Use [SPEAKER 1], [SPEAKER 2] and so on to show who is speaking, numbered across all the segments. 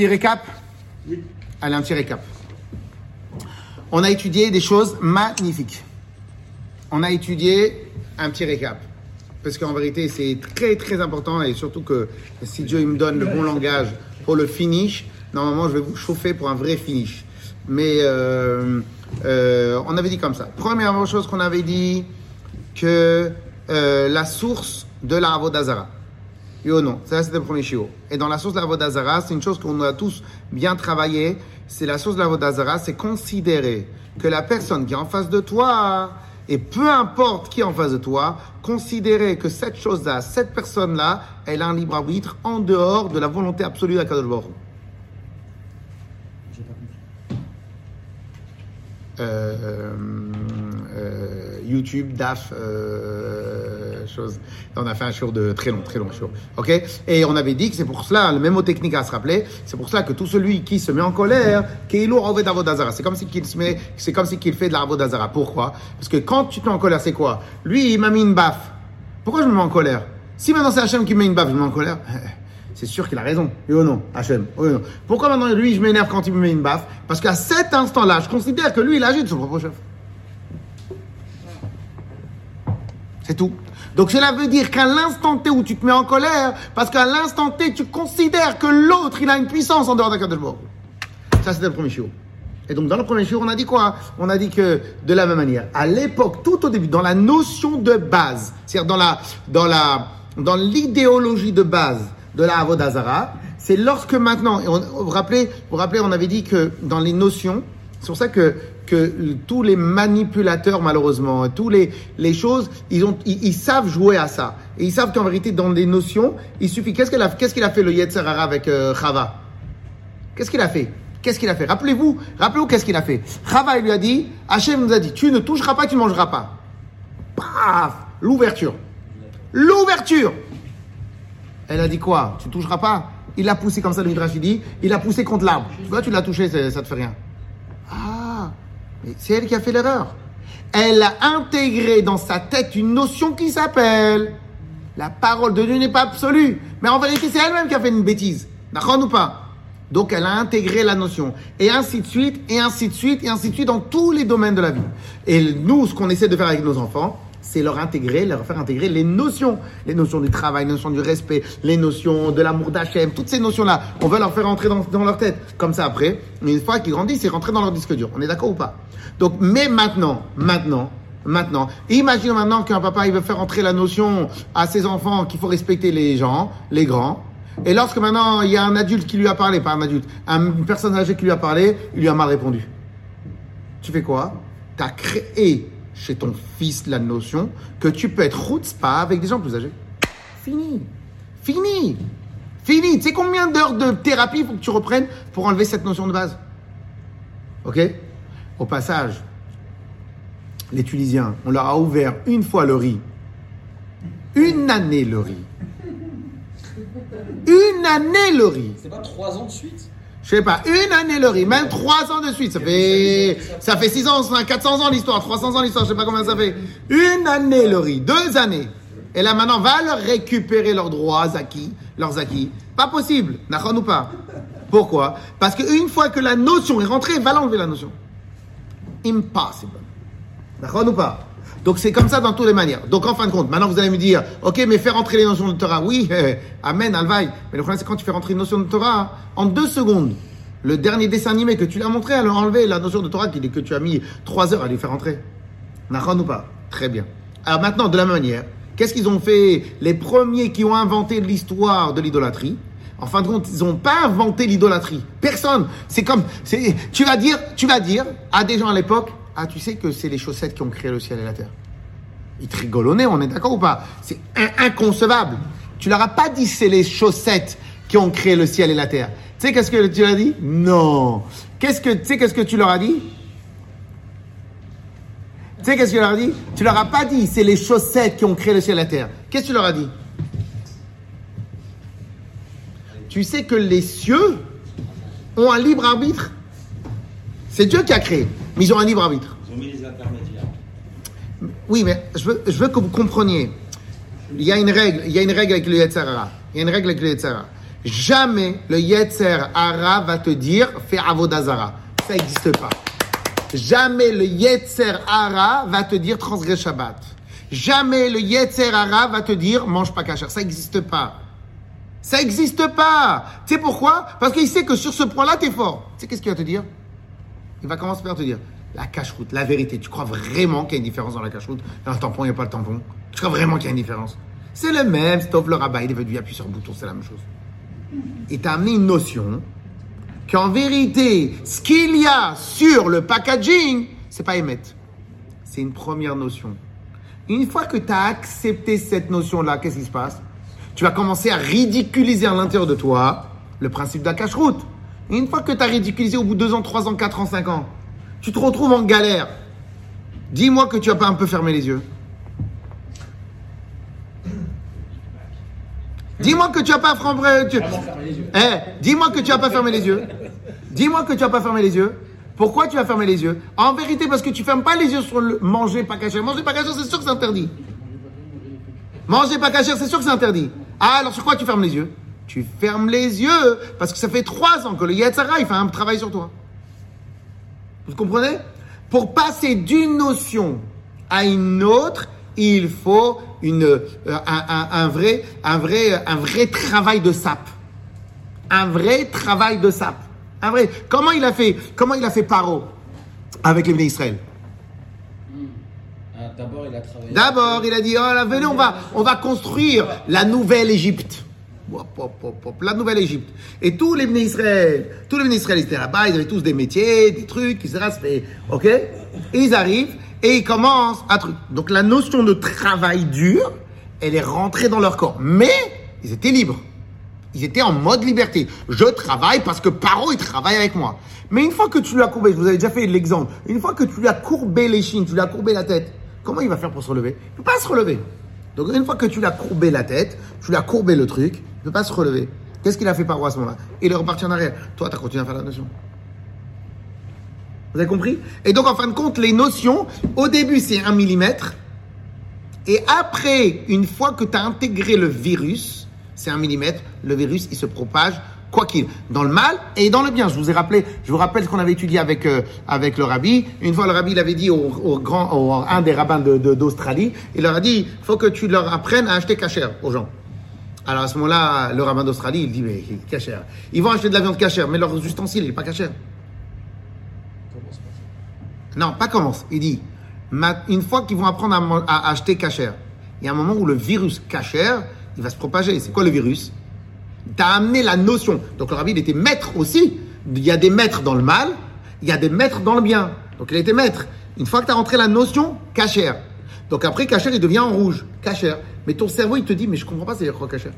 [SPEAKER 1] petit récap
[SPEAKER 2] Oui.
[SPEAKER 1] Allez, un petit récap. On a étudié des choses magnifiques. On a étudié un petit récap. Parce qu'en vérité, c'est très très important et surtout que si Dieu il me donne le bon langage pour le finish, normalement je vais vous chauffer pour un vrai finish. Mais euh, euh, on avait dit comme ça. Première chose qu'on avait dit que euh, la source de la Avodazara. Oui ou non Ça, c'était le premier chiot. Et dans la source de la Vodazara, c'est une chose qu'on a tous bien travaillé. C'est la source de la Vodazara, c'est considérer que la personne qui est en face de toi, et peu importe qui est en face de toi, considérer que cette chose-là, cette personne-là, elle a un libre arbitre en dehors de la volonté absolue.
[SPEAKER 2] J'ai pas compris.
[SPEAKER 1] euh, euh, YouTube, DAF, euh, chose. On a fait un show de très long, très long show. Ok? Et on avait dit que c'est pour cela, le même technique à se rappeler, c'est pour cela que tout celui qui se met en colère, c'est comme si qu'il se met, c'est comme si qu'il fait de la Avodazara. Pourquoi? Parce que quand tu te mets en colère, c'est quoi? Lui, il m'a mis une baffe. Pourquoi je me mets en colère? Si maintenant c'est Hachem qui me met une baffe, je me mets en colère? C'est sûr qu'il a raison. Oui ou non, Hachem Oui ou non Pourquoi maintenant lui, je m'énerve quand il me met une baffe? Parce qu'à cet instant-là, je considère que lui, il agit de son propre chef. C'est tout. Donc cela veut dire qu'à l'instant T où tu te mets en colère, parce qu'à l'instant T, tu considères que l'autre, il a une puissance en dehors d'Akadosh Baruch. Ça, c'était le premier jour. Et donc, dans le premier jour, on a dit quoi? On a dit que, de la même manière, à l'époque, tout au début, dans la notion de base, c'est-à-dire dans la, dans la, dans l'idéologie de base de la Avodazara, c'est lorsque maintenant, et on- vous rappelez, vous rappelez, on avait dit que dans les notions, c'est pour ça que, tous les manipulateurs, malheureusement, tous les, les choses, ils, savent jouer à ça. Et ils savent qu'en vérité, dans les notions, il suffit. Qu'est-ce a, qu'il a fait le Yetzerara avec euh, Chava? Qu'est-ce qu'il a fait? Qu'est-ce qu'il a fait? Rappelez-vous, rappelez-vous qu'est-ce qu'il a fait. Chava, il lui a dit, Hachem nous a dit, tu ne toucheras pas, tu ne mangeras pas. Paf L'ouverture. L'ouverture Elle a dit quoi? Tu ne toucheras pas? Il l'a poussé comme ça, le Midrash, il dit, il l'a poussé contre l'arbre. Tu vois, tu l'as touché, ça te fait rien. Mais c'est elle qui a fait l'erreur. Elle a intégré dans sa tête une notion qui s'appelle la parole de Dieu n'est pas absolue. Mais en vérité, c'est elle-même qui a fait une bêtise. D'accord ou pas? Donc elle a intégré la notion. Et ainsi de suite, et ainsi de suite, et ainsi de suite dans tous les domaines de la vie. Et nous, ce qu'on essaie de faire avec nos enfants, c'est leur intégrer, leur faire intégrer les notions. Les notions du travail, les notions du respect, les notions de l'amour d'Hachem, toutes ces notions-là. On va leur faire entrer dans, leur tête. Comme ça après, une fois qu'ils grandissent, c'est rentrer dans leur disque dur. On est d'accord ou pas? Donc, mais maintenant, maintenant, Maintenant, imagine maintenant qu'un papa il veut faire entrer la notion à ses enfants qu'il faut respecter les gens, les grands. Et lorsque maintenant il y a un adulte qui lui a parlé, pas un adulte, un- une personne âgée qui lui a parlé, il lui a mal répondu. Tu fais quoi? Tu as créé chez ton fils la notion que tu peux être pas avec des gens plus âgés. Fini. Fini. Fini. Tu sais combien d'heures de thérapie faut que tu reprennes pour enlever cette notion de base? Ok? Au passage, les Tunisiens, on leur a ouvert une fois le riz. Une année le riz. Une année le riz.
[SPEAKER 2] C'est pas trois ans de suite?
[SPEAKER 1] Je sais pas, une année le riz, même trois ans de suite. Ça fait, ça fait 6 ans, 400 ans l'histoire, 300 ans l'histoire, je sais pas combien ça fait. Une année le riz, deux années. Et là maintenant, va leur récupérer leurs droits acquis, leurs acquis. Pas possible, d'accord ou pas? Pourquoi? Parce qu'une fois que la notion est rentrée, va l'enlever la notion. Impossible. D'accord ou pas? Donc c'est comme ça dans toutes les manières. Donc en fin de compte, maintenant vous allez me dire, ok, mais faire rentrer les notions de Torah, oui, amen, alvaï. Mais le problème c'est quand tu fais rentrer une notion de Torah, en deux secondes, le dernier dessin animé que tu l'as montré, elle a enlevé la notion de Torah que tu as mis trois heures à lui faire rentrer. D'accord ou pas? Très bien. Alors maintenant, de la manière, qu'est-ce qu'ils ont fait Les premiers qui ont inventé l'histoire de l'idolâtrie, en fin de compte, ils n'ont pas inventé l'idolâtrie. Personne. C'est comme, tu vas dire, tu vas dire à des gens à l'époque, ah, tu sais que c'est les chaussettes qui ont créé le ciel et la terre. Ils te on est d'accord ou pas? C'est in- inconcevable. Tu leur as pas dit c'est les chaussettes qui ont créé le ciel et la terre. Tu sais qu'est-ce que tu leur as dit? Non. Tu sais qu'est-ce que tu leur as dit? Tu sais qu'est-ce que tu leur as dit? Tu leur as pas dit c'est les chaussettes qui ont créé le ciel et la terre. Qu'est-ce que tu leur as dit? Tu sais que les cieux ont un libre arbitre? C'est Dieu qui a créé, mais ils ont un libre arbitre.
[SPEAKER 2] Ils ont mis les intermédiaires.
[SPEAKER 1] Oui, mais je veux, je veux que vous compreniez. Il y a une règle, il y a une règle avec le Yetzirah. Il y a une règle avec le Yetzirah. Jamais le Yetzer Hara va te dire fais Avodazara. Ça n'existe pas. Jamais le Yetzer Hara va te dire transgresse Shabbat. Jamais le Yetzer Hara va te dire mange pas kasher. Ça n'existe pas. Ça n'existe pas. Tu sais pourquoi? Parce qu'il sait que sur ce point-là, tu es fort. Tu sais qu'est-ce qu'il va te dire? Il va commencer par te dire la cache-route, la vérité. Tu crois vraiment qu'il y a une différence dans la cache-route? Dans le tampon, il n'y a pas le tampon. Tu crois vraiment qu'il y a une différence? C'est le même. Stop le rabat, il est venu appuyer sur le bouton, c'est la même chose. Il t'a amené une notion qu'en vérité, ce qu'il y a sur le packaging, c'est pas émettre. C'est une première notion. Une fois que tu as accepté cette notion-là, qu'est-ce qui se passe? Tu vas commencer à ridiculiser à l'intérieur de toi le principe de la cache-route. Et une fois que tu as ridiculisé au bout de 2 ans, 3 ans, 4 ans, 5 ans, tu te retrouves en galère. Dis-moi que tu n'as pas un peu fermé les yeux. Dis-moi que tu n'as pas fermé tu... Eh, dis-moi que tu n'as pas fermé les yeux. Dis-moi que tu n'as pas fermé les yeux. Pourquoi tu as fermé les yeux? En vérité, parce que tu fermes pas les yeux sur le manger pas caché. Manger pas caché, c'est sûr que c'est interdit. Manger pas caché, c'est sûr que c'est interdit. Ah, alors sur quoi tu fermes les yeux? Tu fermes les yeux parce que ça fait trois ans que le Yetzara, il fait un travail sur toi. Vous comprenez? Pour passer d'une notion à une autre, il faut une, euh, un, un, vrai, un, vrai, un vrai travail de sap. Un vrai travail de sap. Un vrai. Comment il a fait, comment il a fait Paro avec les Israël?
[SPEAKER 2] Ah, D'abord, il a travaillé.
[SPEAKER 1] D'abord, il a dit, oh là, venez, on va, on va construire la nouvelle Égypte. La nouvelle Égypte. Et tous les Bnei Israël, tous les Israël, étaient là-bas, ils avaient tous des métiers, des trucs, etc. Ok? Ils arrivent et ils commencent à truc. Donc la notion de travail dur, elle est rentrée dans leur corps. Mais ils étaient libres. Ils étaient en mode liberté. Je travaille parce que Paro, il travaille avec moi. Mais une fois que tu lui as courbé, je vous avais déjà fait l'exemple, une fois que tu lui as courbé les chines, tu lui as courbé la tête, comment il va faire pour se relever? Il ne peut pas se relever. Donc une fois que tu lui as courbé la tête, tu lui as courbé le truc, il ne peut pas se relever. Qu'est-ce qu'il a fait Paro à ce moment-là Il est reparti en arrière. Toi, tu as continué à faire la notion. Vous avez compris? Et donc, en fin de compte, les notions, au début, c'est un millimètre. Et après, une fois que tu as intégré le virus, c'est un millimètre, le virus, il se propage, quoi qu'il, dans le mal et dans le bien. Je vous ai rappelé, je vous rappelle ce qu'on avait étudié avec, euh, le rabbi. Une fois, le rabbi, il avait dit au, grand, un des rabbins d'Australie, il leur a dit, il faut que tu leur apprennes à acheter cachère aux gens. Alors à ce moment-là, le rabbin d'Australie, il dit, mais cachère. Ils vont acheter de la viande cachère, mais leur ustensile, il n'est pas cachère. Non, pas commence. Il dit, une fois qu'ils vont apprendre à, à acheter cachère, il y a un moment où le virus cachère, il va se propager. C'est quoi le virus? Tu amené la notion. Donc le rabbi, il était maître aussi. Il y a des maîtres dans le mal, il y a des maîtres dans le bien. Donc il était maître. Une fois que tu as rentré la notion, cachère. Donc après, cachère, il devient en rouge. Cachère. Mais ton cerveau, il te dit, mais je comprends pas, c'est quoi cachère?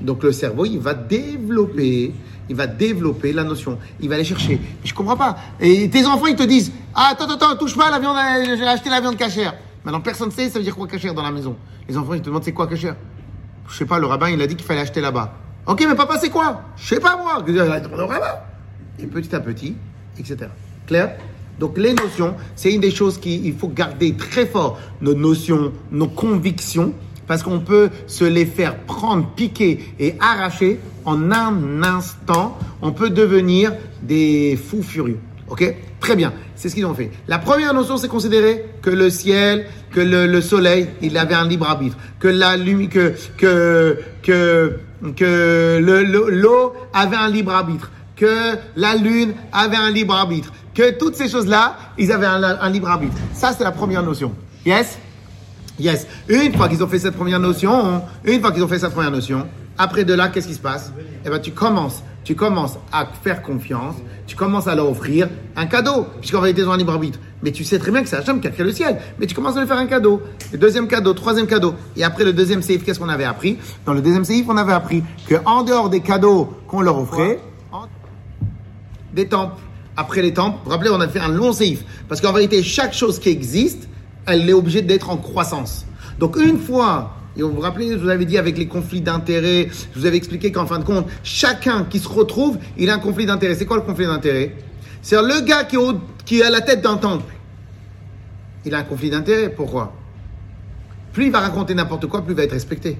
[SPEAKER 1] Donc le cerveau, il va développer, il va développer la notion. Il va aller chercher. Je comprends pas. Et tes enfants, ils te disent, ah, attends, attends, touche pas à la viande, euh, j'ai acheté la viande cachère. Maintenant, personne ne sait, ça veut dire quoi cachère dans la maison? Les enfants, ils te demandent, c'est quoi cachère? Je sais pas, le rabbin, il a dit qu'il fallait acheter là-bas. Ok, mais papa, c'est quoi? Je sais pas moi. Et petit à petit, etc. Clair? Donc les notions, c'est une des choses qu'il faut garder très fort, nos notions, nos convictions, parce qu'on peut se les faire prendre, piquer et arracher en un instant. On peut devenir des fous furieux. Ok? Très bien. C'est ce qu'ils ont fait. La première notion, c'est considérer que le ciel, que le, le soleil, il avait un libre arbitre, que la lumière, que que que que le- le- l'eau avait un libre arbitre, que la lune avait un libre arbitre, que toutes ces choses-là, ils avaient un, un libre arbitre. Ça, c'est la première notion. Yes? Yes. Une fois qu'ils ont fait cette première notion, une fois qu'ils ont fait cette première notion, après de là, qu'est-ce qui se passe? Eh ben, tu commences, tu commences à faire confiance, tu commences à leur offrir un cadeau, puisqu'en réalité, ils ont un libre arbitre. Mais tu sais très bien que c'est Hachem qui a créé le ciel. Mais tu commences à lui faire un cadeau. Le deuxième cadeau, troisième cadeau. Et après le deuxième séif, qu'est-ce qu'on avait appris? Dans le deuxième séif, on avait appris que en dehors des cadeaux qu'on leur offrait, des temples. Après les temples, vous vous rappelez, on a fait un long séif. Parce qu'en vérité, chaque chose qui existe, elle est obligée d'être en croissance. Donc une fois, et vous vous rappelez, je vous avais dit avec les conflits d'intérêts, je vous avais expliqué qu'en fin de compte, chacun qui se retrouve, il a un conflit d'intérêt. C'est quoi le conflit d'intérêt C'est le gars qui est, à la tête d'un temple. Il a un conflit d'intérêt. Pourquoi? Plus il va raconter n'importe quoi, plus il va être respecté.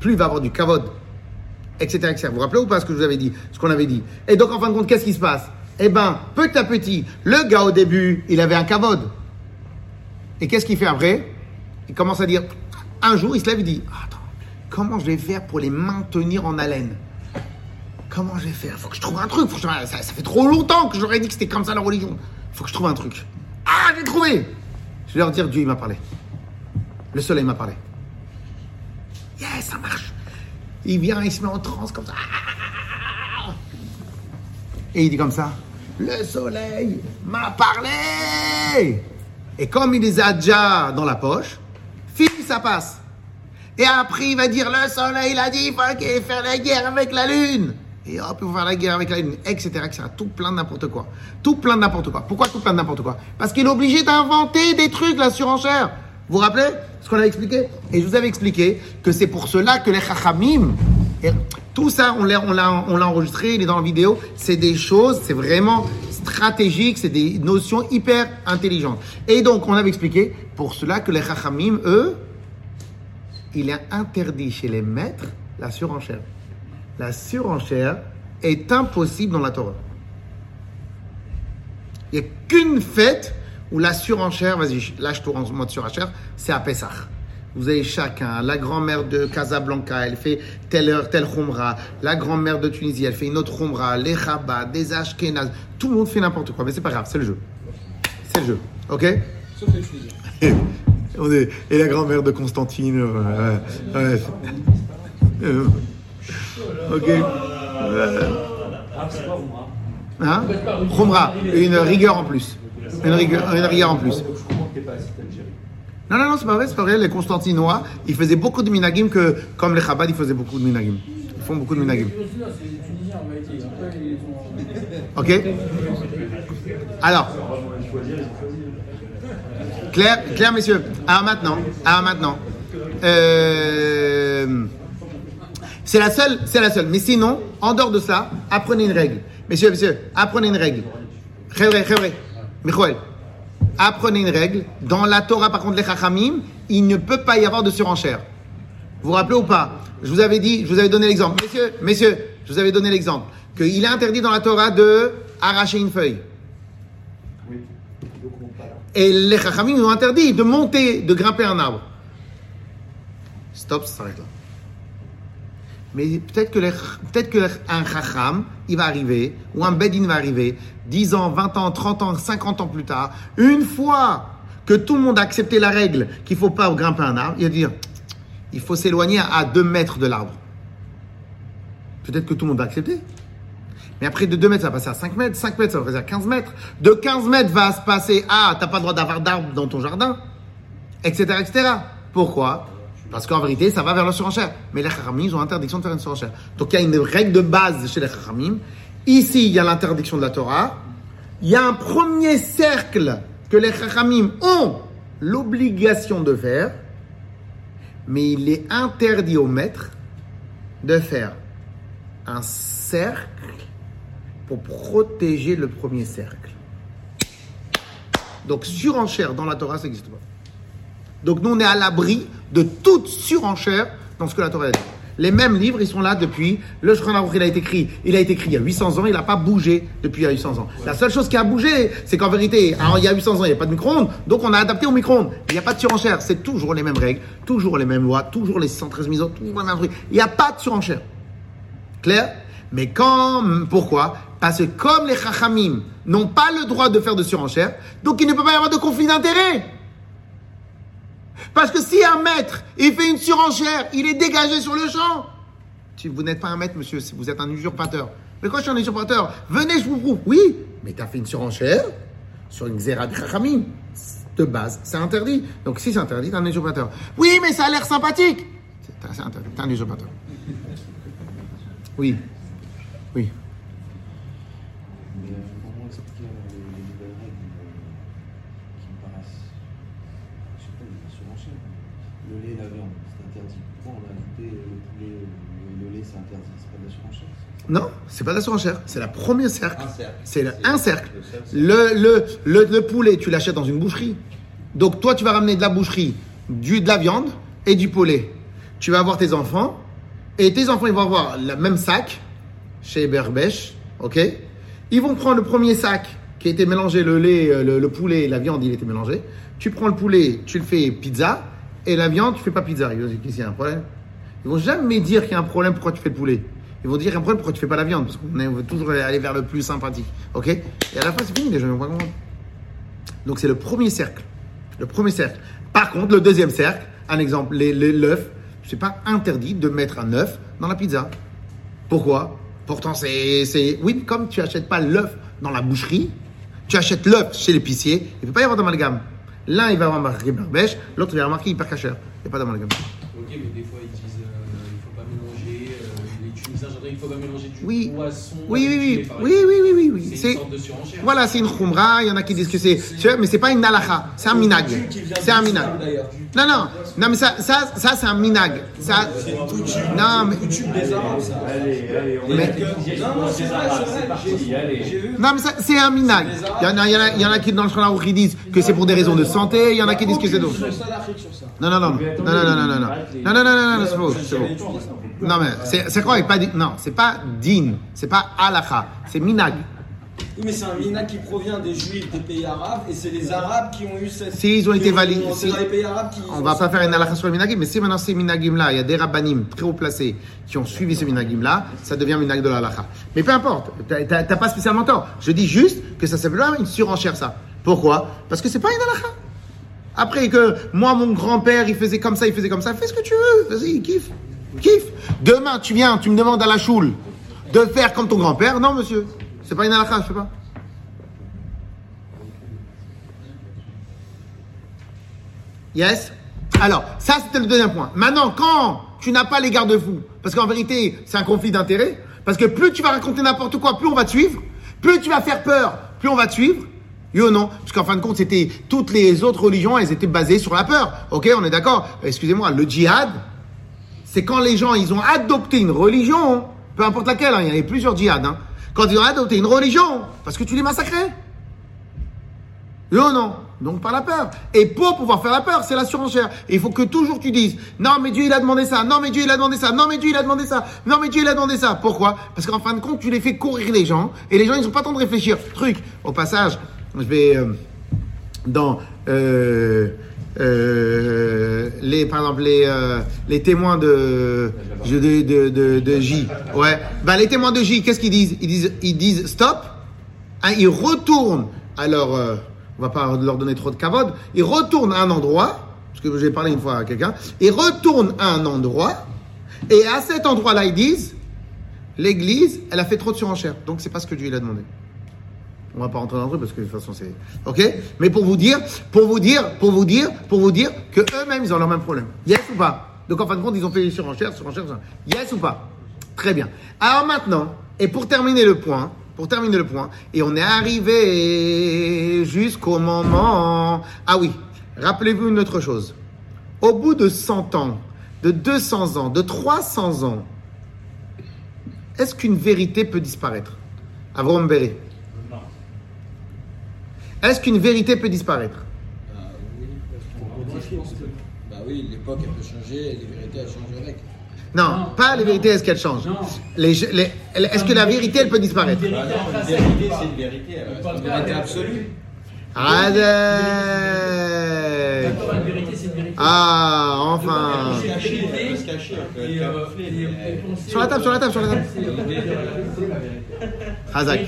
[SPEAKER 1] plus il va avoir du kavod, etc., etc. Vous vous rappelez ou pas ce que je vous avais dit, ce qu'on avait dit? Et donc, en fin de compte, qu'est-ce qui se passe? Eh ben, petit à petit, le gars au début, il avait un kavod. Et qu'est-ce qu'il fait après? Il commence à dire, un jour, il se lève et dit, attends, comment je vais faire pour les maintenir en haleine? Comment je vais faire? Faut que je trouve un truc. Ça, fait trop longtemps que j'aurais dit que c'était comme ça la religion. Faut que je trouve un truc. Ah, j'ai trouvé Je vais leur dire, Dieu, il m'a parlé. Le soleil m'a parlé. Yes, ça marche. Il vient, il se met en transe comme ça. Et il dit comme ça, le soleil m'a parlé. Et comme il les a déjà dans la poche, ça passe. Et après, il va dire, le soleil, il a dit, il faut faire la guerre avec la lune. Et hop, il faut faire la guerre avec la lune, etc., etc. Tout plein de n'importe quoi. Tout plein de n'importe quoi. Pourquoi tout plein de n'importe quoi? Parce qu'il est obligé d'inventer des trucs, la surenchère. Vous vous rappelez ce qu'on a expliqué? Et je vous avais expliqué que c'est pour cela que les chachamim, tout ça, on l'a, on l'a, on l'a enregistré, il est dans la vidéo, c'est des choses, c'est vraiment stratégique, c'est des notions hyper intelligentes. Et donc, on avait expliqué, pour cela que les chachamim, eux, il est interdit chez les maîtres la surenchère. La surenchère est impossible dans la Torah. Il n'y a qu'une fête où la surenchère, vas-y, lâche-toi en mode surenchère, c'est à Pessah. Vous avez chacun, la grand-mère de Casablanca, elle fait telle heure, telle khumra. La grand-mère de Tunisie, elle fait une autre khumra. Les Chabad, des Ashkenaz. Tout le monde fait n'importe quoi, mais c'est pas grave, c'est le jeu. C'est le jeu, ok?
[SPEAKER 2] Sauf les Tunisiens.
[SPEAKER 1] Et la grand-mère de Constantine. euh. Euh, ok. Euh, Hein? Une rigueur en plus. Une rigueur, une rigueur en plus. Non, non, non, c'est pas vrai, c'est pas vrai. Les Constantinois, ils faisaient beaucoup de minagim que, comme les Chabad, ils faisaient beaucoup de minagim. Ils font beaucoup de minagim. Ok Alors. Claire, Claire, messieurs. Alors maintenant, maintenant. Euh, c'est la seule, c'est la seule. Mais sinon, en dehors de ça, apprenez une règle. Messieurs, messieurs, apprenez une règle. Michoel. Apprenez une règle. Dans la Torah, par contre, les Chachamim, il ne peut pas y avoir de surenchère. Vous vous rappelez ou pas? Je vous avais dit, je vous avais donné l'exemple. Messieurs, messieurs, je vous avais donné l'exemple. Qu'il est interdit dans la Torah de arracher une feuille. Et les Chachamim nous ont interdit de monter, de grimper un arbre. Stop, ça s'arrête là. Mais peut-être que, les- un Chacham, il va arriver, ou un Bedin va arriver, 10 ans, 20 ans, 30 ans, 50 ans plus tard, une fois que tout le monde a accepté la règle qu'il ne faut pas grimper un arbre, il va dire, il faut s'éloigner à 2 mètres de l'arbre. Peut-être que tout le monde va accepter. Mais après, de 2 mètres, ça va passer à 5 mètres. 5 mètres, ça va passer à 15 mètres. De 15 mètres, va se passer à, t'as pas le droit d'avoir d'arbres dans ton jardin. Etc., etc. Pourquoi? Parce qu'en vérité, ça va vers la surenchère. Mais les Chachamim, ils ont interdiction de faire une surenchère. Donc, il y a une règle de base chez les Chachamim. Ici, il y a l'interdiction de la Torah. Il y a un premier cercle que les Chachamim ont l'obligation de faire. Mais il est interdit au maître de faire un cercle pour protéger le premier cercle. Donc surenchère dans la Torah, ça n'existe pas. Donc nous, on est à l'abri de toute surenchère dans ce que la Torah a dit. Les mêmes livres, ils sont là depuis. Le Shulchan il a été écrit. Il a été écrit il y a 800 ans. Il n'a pas bougé depuis il y a 800 ans. La seule chose qui a bougé, c'est qu'en vérité, alors, il y a 800 ans, il n'y a pas de micro-ondes. Donc on a adapté au micro-ondes. Il n'y a pas de surenchère. C'est toujours les mêmes règles, toujours les mêmes lois, toujours les 113 mises, toujours les mêmes trucs. Il n'y a pas de surenchère. Clair? Mais quand, pourquoi? Parce que comme les chachamim n'ont pas le droit de faire de surenchère, donc il ne peut pas y avoir de conflit d'intérêts. Parce que si un maître, il fait une surenchère, il est dégagé sur le champ. Vous n'êtes pas un maître, monsieur, si vous êtes un usurpateur. Mais quand je suis un usurpateur, venez, je vous prouve. Oui, mais tu as fait une surenchère sur une xéra de chachamim. De base, c'est interdit. Donc si c'est interdit, t'es un usurpateur. Oui, mais ça a l'air sympathique. C'est interdit, t'es un usurpateur. Oui. Oui. Non, c'est pas de la surenchère. C'est la première cercle. C'est un cercle.
[SPEAKER 3] Le
[SPEAKER 1] Le, le, le, le poulet, tu l'achètes dans une boucherie. Donc toi, tu vas ramener de la boucherie, du, de la viande et du poulet. Tu vas avoir tes enfants, Et tes enfants, ils vont avoir le même sac chez Berbèche, ok? Ils vont prendre le premier sac qui a été mélangé, le lait, euh, le, le poulet, la viande, il était mélangé. Tu prends le poulet, tu le fais pizza, et la viande, tu fais pas pizza. Ils vont dire qu'il y a un problème? Ils vont jamais dire qu'il y a un problème pourquoi tu fais le poulet. Ils vont dire un problème pourquoi tu fais pas la viande, parce qu'on veut toujours aller vers le plus sympathique, ok? Et à la fin, c'est fini, les gens ne vont pas comprendre. Donc c'est le premier cercle. Le premier cercle. Par contre, le deuxième cercle, un exemple, les- les- l'œuf, c'est pas interdit de mettre un œuf dans la pizza. Pourquoi? Pourtant, c'est, c'est. Oui, comme tu achètes pas l'œuf dans la boucherie, tu achètes l'œuf chez l'épicier, il ne peut pas y avoir d'amalgame. L'un, il va avoir marqué berbèche, l'autre, il va avoir marqué hyper cacher. Il n'y a pas d'amalgame.
[SPEAKER 4] Ok, mais des fois ils disent euh,
[SPEAKER 1] oui. Oui, oui, oui. Oui, oui, oui, oui, oui.
[SPEAKER 4] C'est.
[SPEAKER 1] Voilà, c'est une khumra. Il y en a qui disent que c'est. Mais c'est pas une halakha. C'est un minag. C'est un minag. Non, non. Non, mais ça, ça, ça c'est un minag. Ça... Non, mais. Non, c'est. Non, mais c'est un minag. Il y, en a, qui, dans le Shana, qui disent que c'est pour des raisons de santé. Il y en a qui disent que c'est d'autres. Non, non, non. Non, non, non, non, non. Non, non, non, non, non, c'est bon. Non, mais c'est c'est quoi, pas non, c'est pas din, c'est pas halacha, c'est minag.
[SPEAKER 3] Oui, mais c'est un mina qui provient des juifs des pays arabes et c'est les arabes qui ont eu cette.
[SPEAKER 1] Si ils ont été validés- si-
[SPEAKER 3] dans les pays arabes qui.
[SPEAKER 1] On va pas faire une halakha sur le minagim, mais si maintenant ces minagim là, il y a des rabbanim très haut placés qui ont suivi ce minagim là, ça devient minag de la halakha. Mais peu importe, t'as- pas spécialement tort. Je dis juste que ça s'appelle une surenchère ça. Pourquoi? Parce que c'est pas une halakha. Après que moi, mon grand-père, il faisait comme ça, il faisait comme ça, fais ce que tu veux, vas-y, kiffe, kiffe. Demain, tu viens, tu me demandes à la choule de faire comme ton grand-père, non monsieur, c'est pas une halakha, je fais pas. Yes Alors, ça c'était le deuxième point. Maintenant, quand tu n'as pas les garde-fous, parce qu'en vérité, c'est un conflit d'intérêts, parce que plus tu vas raconter n'importe quoi, plus on va te suivre, plus tu vas faire peur, plus on va te suivre. Oui ou non Parce qu'en fin de compte, c'était toutes les autres religions, elles étaient basées sur la peur. Ok, on est d'accord Excusez-moi, le djihad, c'est quand les gens, ils ont adopté une religion, peu importe laquelle, hein, il y avait plusieurs djihad, hein. quand ils ont adopté une religion, parce que tu les massacrais. Ou non Donc par la peur. Et pour pouvoir faire la peur, c'est la surenchère. Il faut que toujours tu dises Non, mais Dieu il a demandé ça. Non, mais Dieu il a demandé ça. Non, mais Dieu il a demandé ça. Non, mais Dieu il a demandé ça. Pourquoi? Parce qu'en fin de compte, tu les fais courir les gens. Et les gens, ils n'ont pas le temps de réfléchir. Truc. Au passage, je vais euh, dans. euh, euh, les, par exemple, les, euh, les témoins de, de, de, de, de J. Ouais. Bah, les témoins de J, qu'est-ce qu'ils disent? Ils disent, ils disent stop. Hein, ils retournent leur. euh, on va pas leur donner trop de cavode. Ils retournent à un endroit, parce que j'ai parlé une fois à quelqu'un. Ils retournent à un endroit, et à cet endroit-là, ils disent l'église, elle a fait trop de surenchère. Donc, c'est pas ce que Dieu il a demandé. On va pas rentrer dans le truc parce que de toute façon c'est. Ok? Mais pour vous dire, pour vous dire, pour vous dire, pour vous dire que eux-mêmes ils ont leur même problème. Yes ou pas? Donc en fin de compte, ils ont fait des surenchères, surenchères. Yes ou pas? Très bien. Alors maintenant, et pour terminer le point, pour terminer le point, et on est arrivé jusqu'au moment. Ah oui, rappelez-vous une autre chose. Au bout de 100 ans, de 200 ans, de 300 ans, est-ce qu'une vérité peut disparaître? Avrom Berry. Est-ce qu'une vérité peut disparaître?
[SPEAKER 3] Bah oui, parce que- je pense que- Bah oui, l'époque elle peut changer, les vérités elles changent avec.
[SPEAKER 1] Non,
[SPEAKER 2] Non,
[SPEAKER 1] pas les
[SPEAKER 2] non.
[SPEAKER 1] vérités, est-ce qu'elles changent?
[SPEAKER 2] Non.
[SPEAKER 1] Les- les- Est-ce que la vérité, elle peut disparaître?
[SPEAKER 2] Une vérité
[SPEAKER 4] vérité, c'est une vérité. une
[SPEAKER 3] absolue.
[SPEAKER 2] Une c'est une vérité.
[SPEAKER 1] Ah, enfin
[SPEAKER 2] C'est une vérité. Et, euh, et- et
[SPEAKER 4] mais-
[SPEAKER 2] penser-
[SPEAKER 1] Sur la table, sur la table, sur la table. Hazak.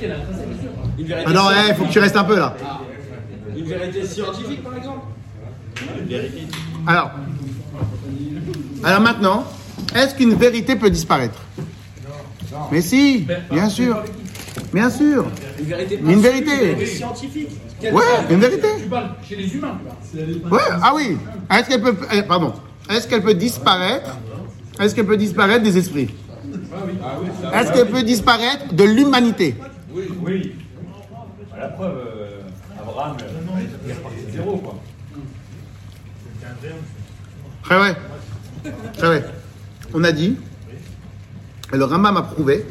[SPEAKER 2] Vérité.
[SPEAKER 3] Une vérité,
[SPEAKER 1] Ah non, il
[SPEAKER 3] scientifique.
[SPEAKER 1] faut que tu restes un peu là.
[SPEAKER 3] Une vérité scientifique par exemple.
[SPEAKER 1] Alors, alors maintenant, est-ce qu'une vérité peut disparaître? Mais si, bien sûr, bien sûr.
[SPEAKER 3] Une vérité
[SPEAKER 1] une vérité.
[SPEAKER 3] vérité scientifique.
[SPEAKER 1] Ouais, une vérité.
[SPEAKER 2] Tu parles chez les humains.
[SPEAKER 1] Ouais, ah oui. Est-ce qu'elle peut, eh, pardon, est-ce qu'elle peut disparaître? Est-ce qu'elle peut disparaître des esprits? Est-ce qu'elle peut disparaître de l'humanité?
[SPEAKER 5] Oui. La preuve, euh, Abraham, euh, il est reparti de zéro, quoi.
[SPEAKER 1] Très ouais. Très ouais. On a dit, et le Rambam a prouvé,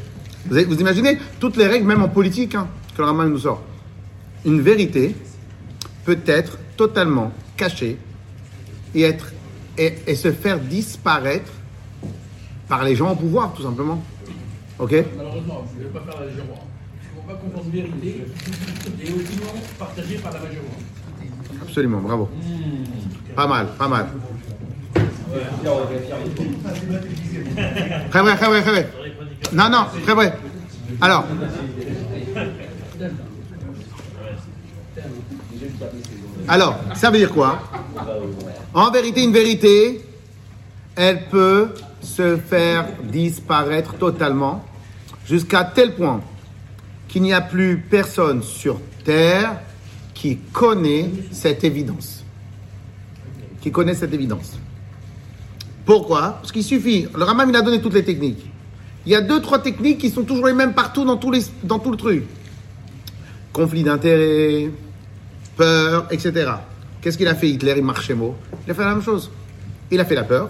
[SPEAKER 1] vous, avez- vous imaginez toutes les règles, même en politique, hein, que le Rambam nous sort. Une vérité peut être totalement cachée et, être, et, et se faire disparaître par les gens au pouvoir, tout simplement. Ok?
[SPEAKER 2] Malheureusement, vous ne pouvez pas faire la majorité. Il ne faut pas confondre vérité et opinion partagée par la majorité.
[SPEAKER 1] Absolument, bravo. Pas mal, pas mal. Très vrai, très vrai, très vrai. Non, non, très vrai. Alors. Alors, ça veut dire quoi? En vérité, une vérité, elle peut se faire disparaître totalement jusqu'à tel point qu'il n'y a plus personne sur Terre qui connaît cette évidence. Qui connaît cette évidence. Pourquoi? Parce qu'il suffit, le Ramam il a donné toutes les techniques. Il y a deux, trois techniques qui sont toujours les mêmes partout dans, tout le truc. Conflit d'intérêts, peur, etc. Qu'est-ce qu'il a fait Hitler? Il marchait mot. Il a fait la même chose. Il a fait la peur.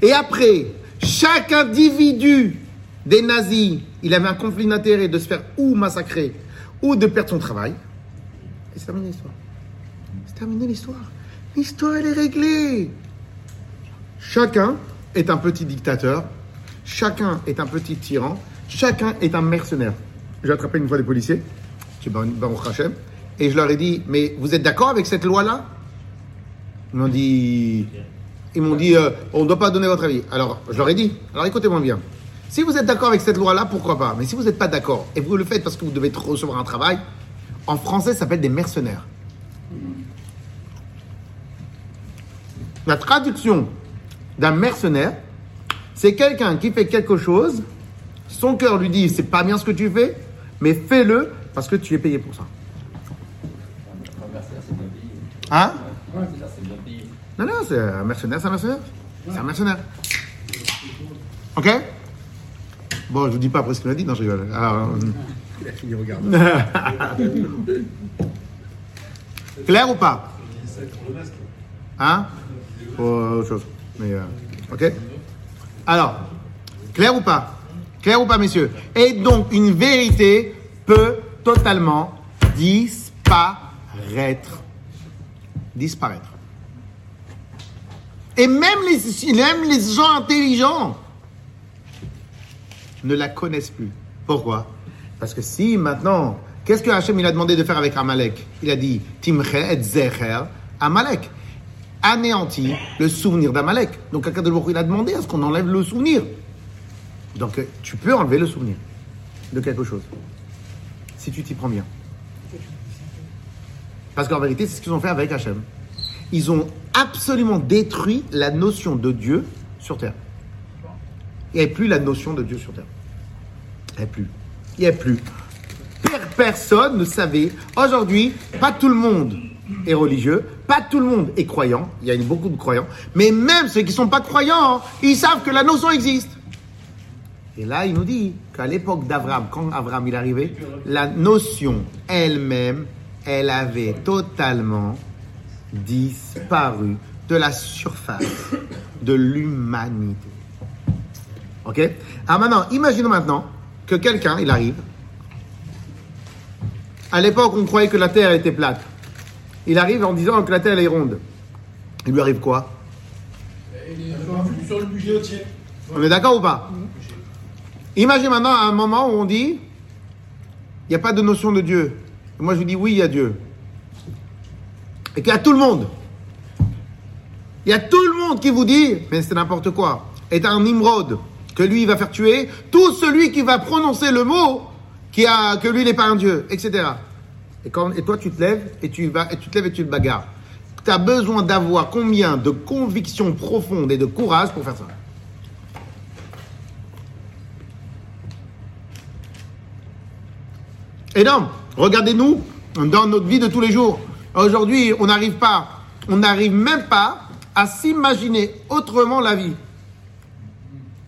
[SPEAKER 1] Et après, chaque individu des nazis, il avait un conflit d'intérêts de se faire ou massacrer ou de perdre son travail. Et c'est terminé l'histoire. C'est terminé l'histoire. L'histoire, elle est réglée. Chacun est un petit dictateur. Chacun est un petit tyran. Chacun est un mercenaire. J'ai attrapé une fois des policiers, chez Baruch Hashem, et je leur ai dit, mais vous êtes d'accord avec cette loi-là? Ils m'ont dit, ils m'ont dit, euh, on ne doit pas donner votre avis. Alors, je leur ai dit, alors écoutez-moi bien. Si vous êtes d'accord avec cette loi-là, pourquoi pas? Mais si vous n'êtes pas d'accord, et vous le faites parce que vous devez recevoir un travail, en français, ça s'appelle des mercenaires. La traduction d'un mercenaire, c'est quelqu'un qui fait quelque chose, son cœur lui dit c'est pas bien ce que tu fais, mais fais-le parce que tu es payé pour ça. Hein? Non, non, c'est un mercenaire, c'est un mercenaire. C'est un mercenaire. Ok? Bon, je vous dis pas après ce qu'il m'a dit, non, je rigole. Alors, Clair ou pas Hein Pour autre chose. Mais, euh, ok Alors, clair ou pas Clair ou pas, messieurs Et donc, une vérité peut totalement disparaître. Disparaître. Et même les, même les gens intelligents ne la connaissent plus. Pourquoi? Parce que si maintenant, qu'est-ce que Hachem il a demandé de faire avec Amalek? Il a dit Timche et Zecher Amalek. Anéantir le souvenir d'Amalek. Donc Akadosh il a demandé à ce qu'on enlève le souvenir. Donc euh, tu peux enlever le souvenir de quelque chose. Si tu t'y prends bien. Parce qu'en vérité, c'est ce qu'ils ont fait avec Hachem. Ils ont absolument détruit la notion de Dieu sur terre. Il n'y a plus la notion de Dieu sur terre. Il n'y a plus. Il n'y plus. Personne ne savait. Aujourd'hui, pas tout le monde est religieux, pas tout le monde est croyant. Il y a beaucoup de croyants. Mais même ceux qui ne sont pas croyants, ils savent que la notion existe. Et là, il nous dit qu'à l'époque d'Abraham, quand Abraham il est la notion elle-même, elle avait totalement disparu de la surface de l'humanité. Ok? Alors maintenant, imaginons maintenant que quelqu'un, il arrive. À l'époque, on croyait que la Terre était plate. Il arrive en disant que la Terre est ronde. Il lui arrive quoi? On est d'accord ou pas? Imagine maintenant un moment où on dit il n'y a pas de notion de Dieu. Et moi je dis oui, il y a Dieu. Et qu'il y a tout le monde. Il y a tout le monde qui vous dit, mais c'est n'importe quoi. Est un Nimrod que lui il va faire tuer tout celui qui va prononcer le mot qui a, que lui n'est pas un Dieu, etc. Et, toi tu te lèves et tu, vas, et tu te lèves et tu te bagarres. Tu as besoin d'avoir combien de convictions profondes et de courage pour faire ça? Et non, regardez-nous dans notre vie de tous les jours. Aujourd'hui, on n'arrive pas, on n'arrive même pas à s'imaginer autrement la vie.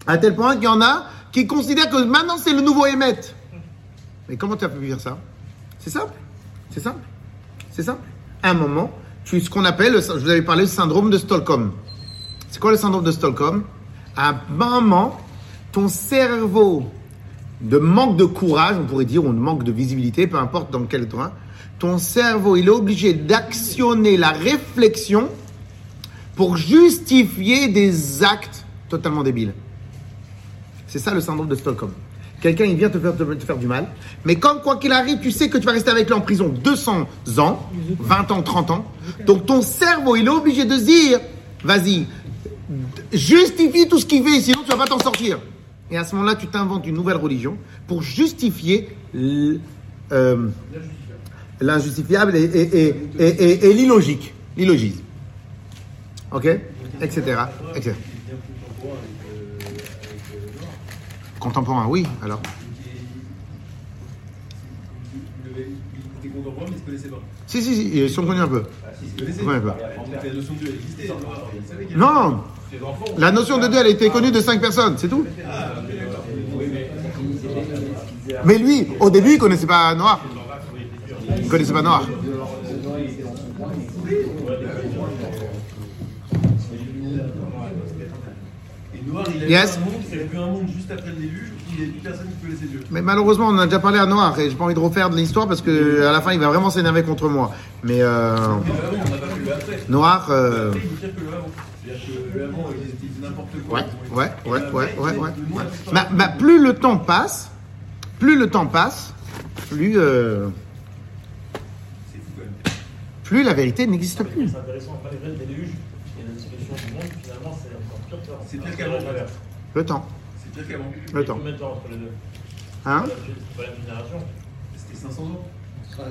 [SPEAKER 1] À tel point qu'il y en a qui considèrent que maintenant c'est le nouveau Emmet. Mais comment tu as pu dire ça? C'est simple. C'est simple. C'est simple. À un moment, tu ce qu'on appelle, je vous avais parlé du syndrome de Stockholm. C'est quoi le syndrome de Stockholm? À un moment, ton cerveau de manque de courage, on pourrait dire, ou de manque de visibilité, peu importe dans quel droit, ton cerveau, il est obligé d'actionner la réflexion pour justifier des actes totalement débiles. C'est ça le syndrome de Stockholm. Quelqu'un, il vient te faire, te, faire du mal, mais comme quoi qu'il arrive, tu sais que tu vas rester avec lui en prison 200 ans, 20 ans, 30 ans. Donc ton cerveau, il est obligé de dire, vas-y, justifie tout ce qu'il fait, sinon tu vas pas t'en sortir. Et à ce moment-là, tu t'inventes une nouvelle religion pour justifier euh, l'injustifiable et l'illogique. L'illogisme. Ok? Etc. etc. Contemporain, oui, alors. Si, si, si, ils sont connus un peu. Bah.
[SPEAKER 6] La notion de Dieu existait.
[SPEAKER 1] Non La notion de Dieu, elle a été connue de cinq personnes, c'est tout. Mais lui, au début, il connaissait pas Noir. Il connaissait pas Noir.
[SPEAKER 6] Il a
[SPEAKER 1] Yes.
[SPEAKER 6] vu un monde, il a vu un monde juste après le déluge il n'y plus personne qui connaissait Dieu.
[SPEAKER 1] Mais malheureusement, on a déjà parlé à Noir et j'ai pas envie de refaire de l'histoire parce que à la fin, il va vraiment s'énerver contre moi. Mais euh,
[SPEAKER 6] Mais vraiment, on n'a pas pu le après.
[SPEAKER 1] Noir, euh,
[SPEAKER 6] Après, il faut dire que le avant. C'est-à-dire que le avant, il était n'importe quoi.
[SPEAKER 1] ouais, ouais, ouais, ouais, ouais, ouais. ouais. Bah, bah, plus le temps passe, plus le temps passe, plus, euh,
[SPEAKER 6] C'est fou quand même.
[SPEAKER 1] plus la vérité n'existe plus.
[SPEAKER 7] C'est intéressant, et la destruction du monde, finalement, c'est encore pire que
[SPEAKER 6] C'est pire qu'avant.
[SPEAKER 1] Le temps,
[SPEAKER 6] C'est pire qu'avant.
[SPEAKER 1] le temps.
[SPEAKER 7] Combien de temps entre les deux
[SPEAKER 1] Hein
[SPEAKER 7] C'est pas la même génération.
[SPEAKER 6] C'était 500 ans.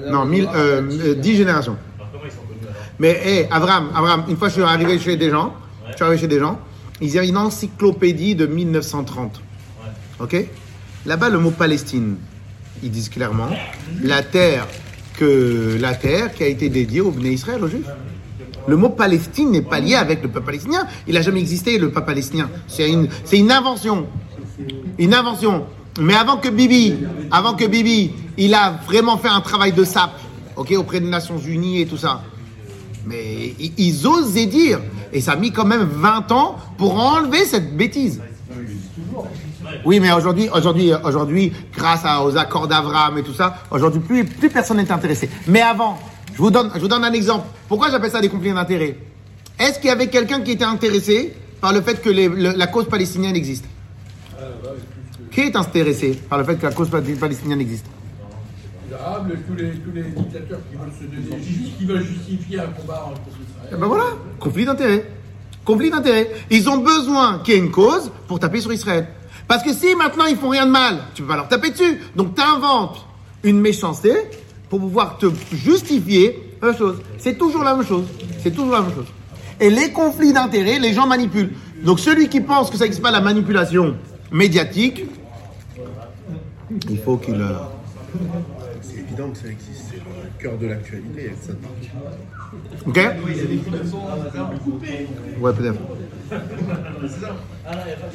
[SPEAKER 1] Non, mille, euh, euh, dix générations.
[SPEAKER 7] Alors comment ils sont connus alors
[SPEAKER 1] Mais hé, Abraham, Abraham, une fois je suis arrivé chez des gens, je suis arrivé chez des gens, ils avaient une encyclopédie de 1930. Ok? Là-bas, le mot Palestine, ils disent clairement la terre que la terre qui a été dédiée au Bnei Israël, aux Juifs. Le mot Palestine n'est pas lié avec le peuple palestinien. Il n'a jamais existé, le peuple palestinien. C'est une, invention. Une invention. Mais avant que Bibi, avant que Bibi, il a vraiment fait un travail de sape, ok, auprès des Nations Unies et tout ça. Mais ils osaient dire, et ça a mis quand même 20 ans pour enlever cette bêtise. Oui, mais aujourd'hui, aujourd'hui, aujourd'hui, grâce aux accords d'Abraham et tout ça, aujourd'hui, plus personne n'est intéressé. Mais avant, je vous donne, je vous donne un exemple. Pourquoi j'appelle ça des conflits d'intérêts? Est-ce qu'il y avait quelqu'un qui était intéressé par le fait que les- le- la cause palestinienne existe? Qui est intéressé par le fait que la cause pal- palestinienne existe?
[SPEAKER 2] Les Arabes, tous les, tous les dictateurs qui veulent se donner, qui veulent justifier un combat contre
[SPEAKER 1] Eh
[SPEAKER 2] Israël.
[SPEAKER 1] ben voilà, conflit d'intérêts. Conflit. Ils ont besoin qu'il y ait une cause pour taper sur Israël. Parce que si maintenant ils font rien de mal, tu peux pas leur taper dessus. Donc tu inventes une méchanceté pour pouvoir te justifier la même chose. C'est toujours la même chose. C'est toujours la même chose. Et les conflits d'intérêts, les gens manipulent. Donc celui qui pense que ça n'existe pas la manipulation médiatique, il faut qu'il... euh,
[SPEAKER 8] C'est évident que ça existe, c'est le cœur de l'actualité. Ça
[SPEAKER 1] Ok? Ouais, peut-être.
[SPEAKER 6] C'est ça.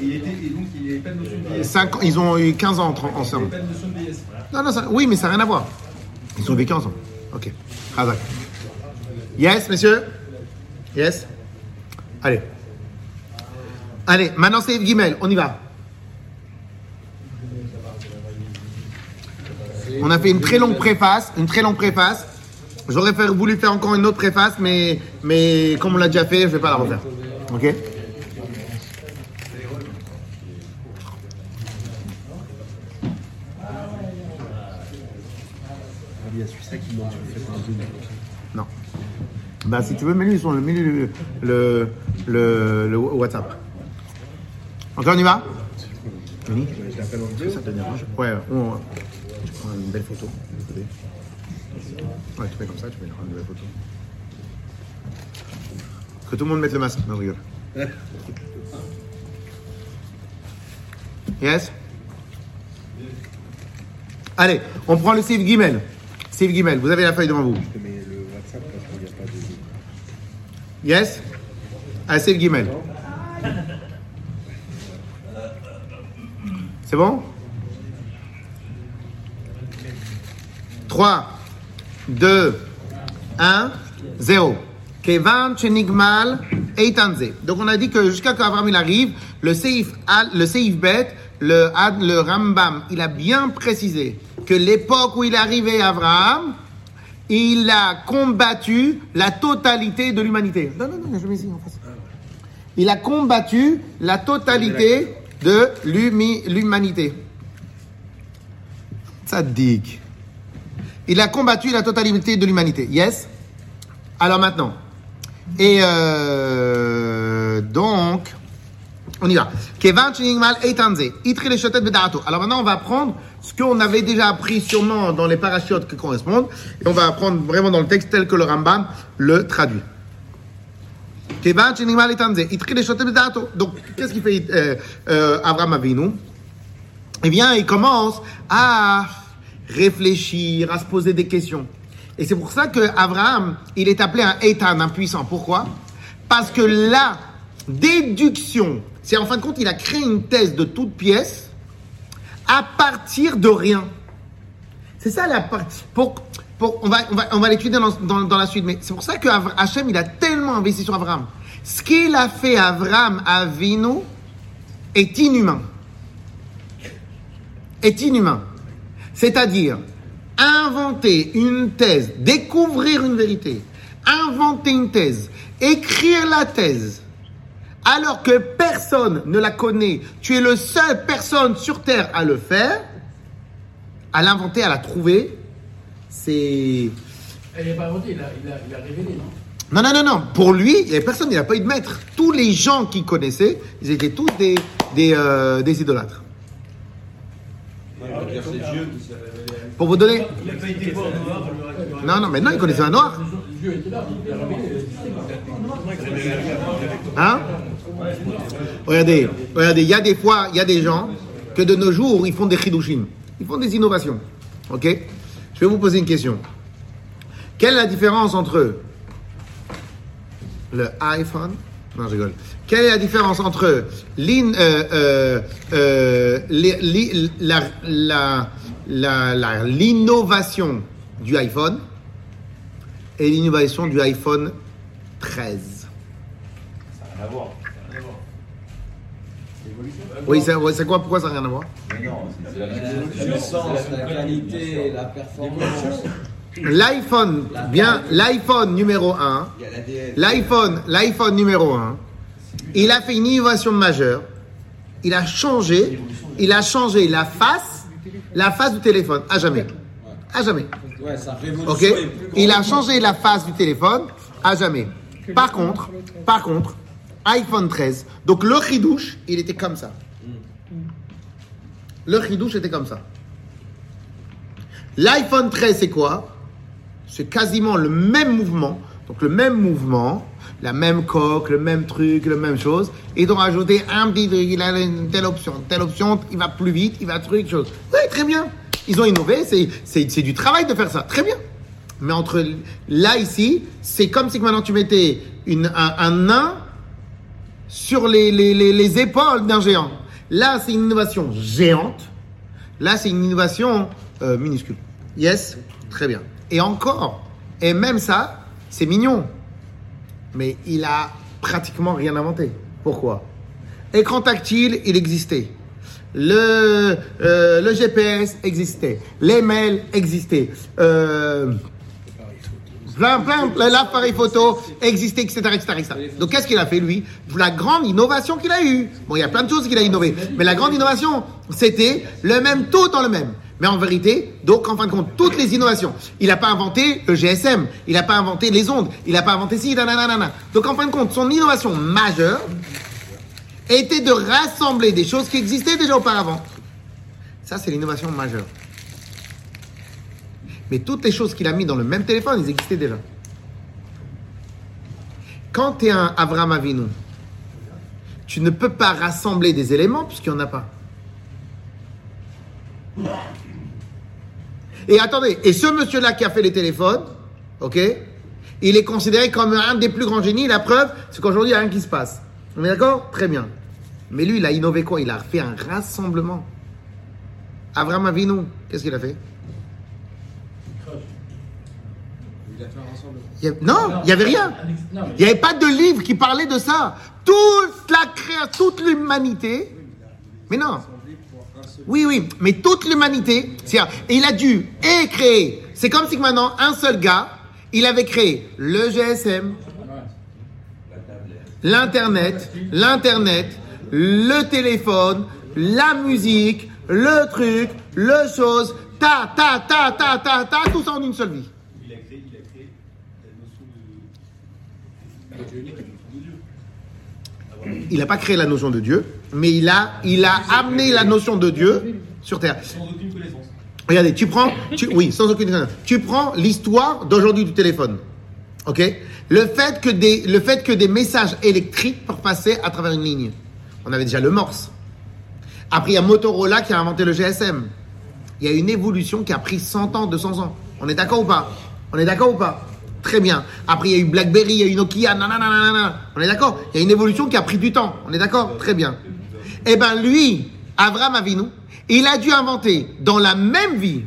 [SPEAKER 6] Et, il était, et donc, il n'y avait pas de notion de vieillesse.
[SPEAKER 1] Cinq ans- ils ont eu 15 ans entre-
[SPEAKER 6] Il n'y
[SPEAKER 1] ensemble.
[SPEAKER 6] avait pas de notion de vieillesse.
[SPEAKER 1] Non, non, ça- oui, mais ça n'a rien à voir. Ils ont vécu ensemble. Ok. Razak. Yes, messieurs? Yes? Allez. Allez, maintenant c'est Guimel, on y va. On a fait une très longue préface, une très longue préface. J'aurais voulu faire encore une autre préface, mais, mais comme on l'a déjà fait, je vais pas la refaire. Ok
[SPEAKER 8] Il y a
[SPEAKER 1] Non. Bah, si tu veux, mets-lui le, le, WhatsApp. Ok, on y va? Oui. Ça te dérange? Ouais, on, tu prends une belle photo. Ouais, tu fais comme ça, tu mets une belle photo. Que tout le monde mette le masque. Non, je rigole. Yes? Allez, on prend le Steve Guimel. Steve Guimel, vous avez la feuille devant vous.
[SPEAKER 8] Je te mets le WhatsApp parce qu'il n'y a pas de.
[SPEAKER 1] Yes? Ah, c'est le Guimel. C'est bon? 3, 2, 1, 0. Kevan Chenigmal Eitanze. Donc on a dit que jusqu'à qu'Abraham il arrive, le Seif, Al- le Seif Bet, le Rambam, il a bien précisé que l'époque où il est arrivé Abraham, il a combattu la totalité de l'humanité. Non, non, non, je ici en face. Il a combattu la totalité de l'humanité. Tzaddik. Il a combattu la totalité de l'humanité. Yes? Alors maintenant. Et euh, donc, on y va. Alors maintenant, on va apprendre ce qu'on avait déjà appris sûrement dans les parachutes qui correspondent. Et on va apprendre vraiment dans le texte tel que le Rambam le traduit. Donc, qu'est-ce qu'il fait euh, euh, Abraham Avinu? Eh bien, il commence à réfléchir, à se poser des questions. Et c'est pour ça que Abraham, il est appelé un Eitan, un puissant. Pourquoi? Parce que la déduction, c'est en fin de compte, il a créé une thèse de toute pièce à partir de rien. C'est ça la partie. Pour, pour, on va, on va, on va l'étudier dans, dans, dans la suite, mais c'est pour ça que Hachem, il a tellement investi sur Abraham. Ce qu'il a fait Abraham Avinu est inhumain. Est inhumain. C'est-à-dire inventer une thèse, découvrir une vérité, inventer une thèse, écrire la thèse, alors que personne ne la connaît, tu es le seul personne sur Terre à le faire, à l'inventer, à la trouver, c'est...
[SPEAKER 2] Elle n'est pas inventée, il a, il, a, il a révélé, non?
[SPEAKER 1] Non, non, non, non. Pour lui, il n'y avait personne, il n'a pas eu de maître. Tous les gens qu'il connaissait, ils étaient tous des, des, euh, des idolâtres. Pour vous donner...
[SPEAKER 6] Il n'a pas été voir noir, le
[SPEAKER 1] Non, non, mais non, il connaissait un noir. Hein? Regardez, regardez, il y a des fois, il y a des gens que de nos jours, ils font des chidushim. Ils font des innovations. Ok? Je vais vous poser une question. Quelle est la différence entre le iPhone? Non, je rigole. Quelle est la différence entre l'innovation du iPhone et l'innovation du iPhone 13
[SPEAKER 5] Ça n'a rien à voir.
[SPEAKER 1] Oui, c'est quoi Pourquoi ça n'a rien à voir?
[SPEAKER 5] C'est- c'est la
[SPEAKER 3] puissance, la qualité, la performance.
[SPEAKER 1] L'iPhone, bien, l'iPhone numéro 1,
[SPEAKER 4] Il y a l'ADN.
[SPEAKER 1] l'iPhone, l'iPhone numéro 1, il a fait une innovation majeure. Il a changé, il a changé la face, la face du téléphone, à jamais. À jamais. Ok? Il a changé la face du téléphone, à jamais. Par contre, par contre, iPhone 13, donc le ridouche, il était comme ça. Le ridouche était comme ça. L'iPhone 13, c'est quoi? C'est quasiment le même mouvement. Donc le même mouvement, la même coque, le même truc, la même chose. Et ils ont rajouté un petit il a une telle option, telle option, il va plus vite, il va truc, chose. Oui, très bien. Ils ont innové, c'est, du travail de faire ça. Très bien. Mais entre là, ici, c'est comme si maintenant tu mettais une, un, un nain sur les, les, les, les épaules d'un géant. Là, c'est une innovation géante. Là, c'est une innovation euh, minuscule. Yes Très bien. Et encore, et même ça, c'est mignon. Mais il a pratiquement rien inventé. Pourquoi? Écran tactile, il existait. Le, euh, le GPS existait. Les mails existaient. Euh, plein, plein, plein, l'appareil photo existait, etc., etc.. Donc, qu'est-ce qu'il a fait, lui? La grande innovation qu'il a eue. Bon, il y a plein de choses qu'il a innové. Mais la grande innovation, c'était le même, tout dans le même. Mais en vérité, donc, en fin de compte, toutes les innovations. Il n'a pas inventé le GSM. Il n'a pas inventé les ondes. Il n'a pas inventé ci, nanana. Donc, en fin de compte, son innovation majeure était de rassembler des choses qui existaient déjà auparavant. Ça, c'est l'innovation majeure. Mais toutes les choses qu'il a mis dans le même téléphone, ils existaient déjà. Quand tu es un Avram Avinu, tu ne peux pas rassembler des éléments puisqu'il n'y en a pas. Et attendez, et ce monsieur-là qui a fait les téléphones, ok, il est considéré comme un des plus grands génies. La preuve, c'est qu'aujourd'hui, il n'y a rien qui se passe. On est d'accord? Très bien. Mais lui, il a innové quoi? Il a fait un rassemblement. Avram Avinu, qu'est-ce qu'il a fait?
[SPEAKER 3] Il a
[SPEAKER 1] Non, il n'y avait rien.
[SPEAKER 2] Non, mais
[SPEAKER 1] Il n'y avait pas de livre qui parlait de ça. Toute la création, toute l'humanité. Mais non. Oui, oui, mais toute l'humanité. Et il a dû et créer. C'est comme si maintenant, un seul gars, il avait créé le GSM, l'Internet, l'Internet, le téléphone, la musique, le truc, le chose, ta, ta, ta, ta, ta, ta, tout ça en une seule vie.
[SPEAKER 6] Il a créé, il a créé la notion de. la notion de Dieu.
[SPEAKER 1] Il n'a pas créé la notion de Dieu, mais il a, il a amené la notion de Dieu sur terre.
[SPEAKER 6] Sans aucune connaissance.
[SPEAKER 1] Regardez, tu prends, tu- oui, sans aucune connaissance. Tu prends l'histoire d'aujourd'hui du téléphone. Ok? Le fait, que des, le fait que des messages électriques peuvent passer à travers une ligne. On avait déjà le Morse. Après, il y a Motorola qui a inventé le GSM. Il y a une évolution qui a pris 100 ans, 200 ans. On est d'accord ou pas? On est d'accord ou pas? Très bien. Après, il y a eu BlackBerry, il y a eu Nokia, nanana. On est d'accord? Il y a une évolution qui a pris du temps. On est d'accord? Très bien. Eh bien, lui, Avram Avinu, il a dû inventer dans la même vie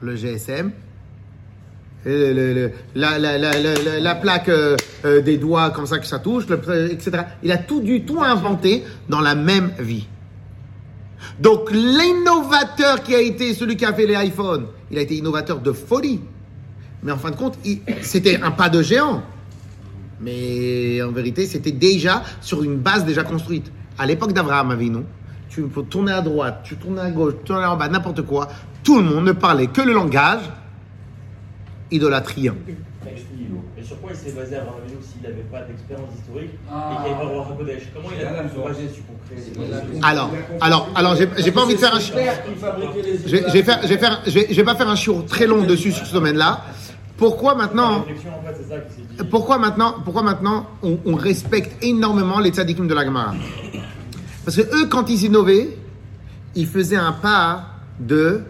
[SPEAKER 1] le GSM, la, la- la- la- la- la plaque euh, euh, des doigts comme ça que ça touche, le- etc. Il a tout du tout inventé dans la même vie. Donc l'innovateur qui a été celui qui a fait les iPhones, il a été innovateur de folie. Mais en fin de compte, c'était un pas de géant. Mais en vérité, c'était déjà sur une base déjà construite. À l'époque d'Abraham Avinu, tu peux tourner à droite, tu tournes à gauche, tu tournes en bas, n'importe quoi. Tout le monde ne parlait que le langage
[SPEAKER 7] nihilo. Et sur quoi il s'est basé la vidéo s'il n'avait pas d'expérience historique
[SPEAKER 2] Ah.
[SPEAKER 7] et qu'il n'y avait pas le roi Hakodesh Comment il a pu se baser sur concret
[SPEAKER 1] Alors, alors, alors, j'ai pas envie de faire un. Je vais, faire, je vais faire, je vais, je vais pas faire un chiot très long dessus sur ce domaine-là. Pourquoi maintenant. Pourquoi maintenant, pourquoi maintenant on, on respecte énormément les tzadikim de la Gemara? Parce que eux, quand ils innovaient, ils faisaient un pas de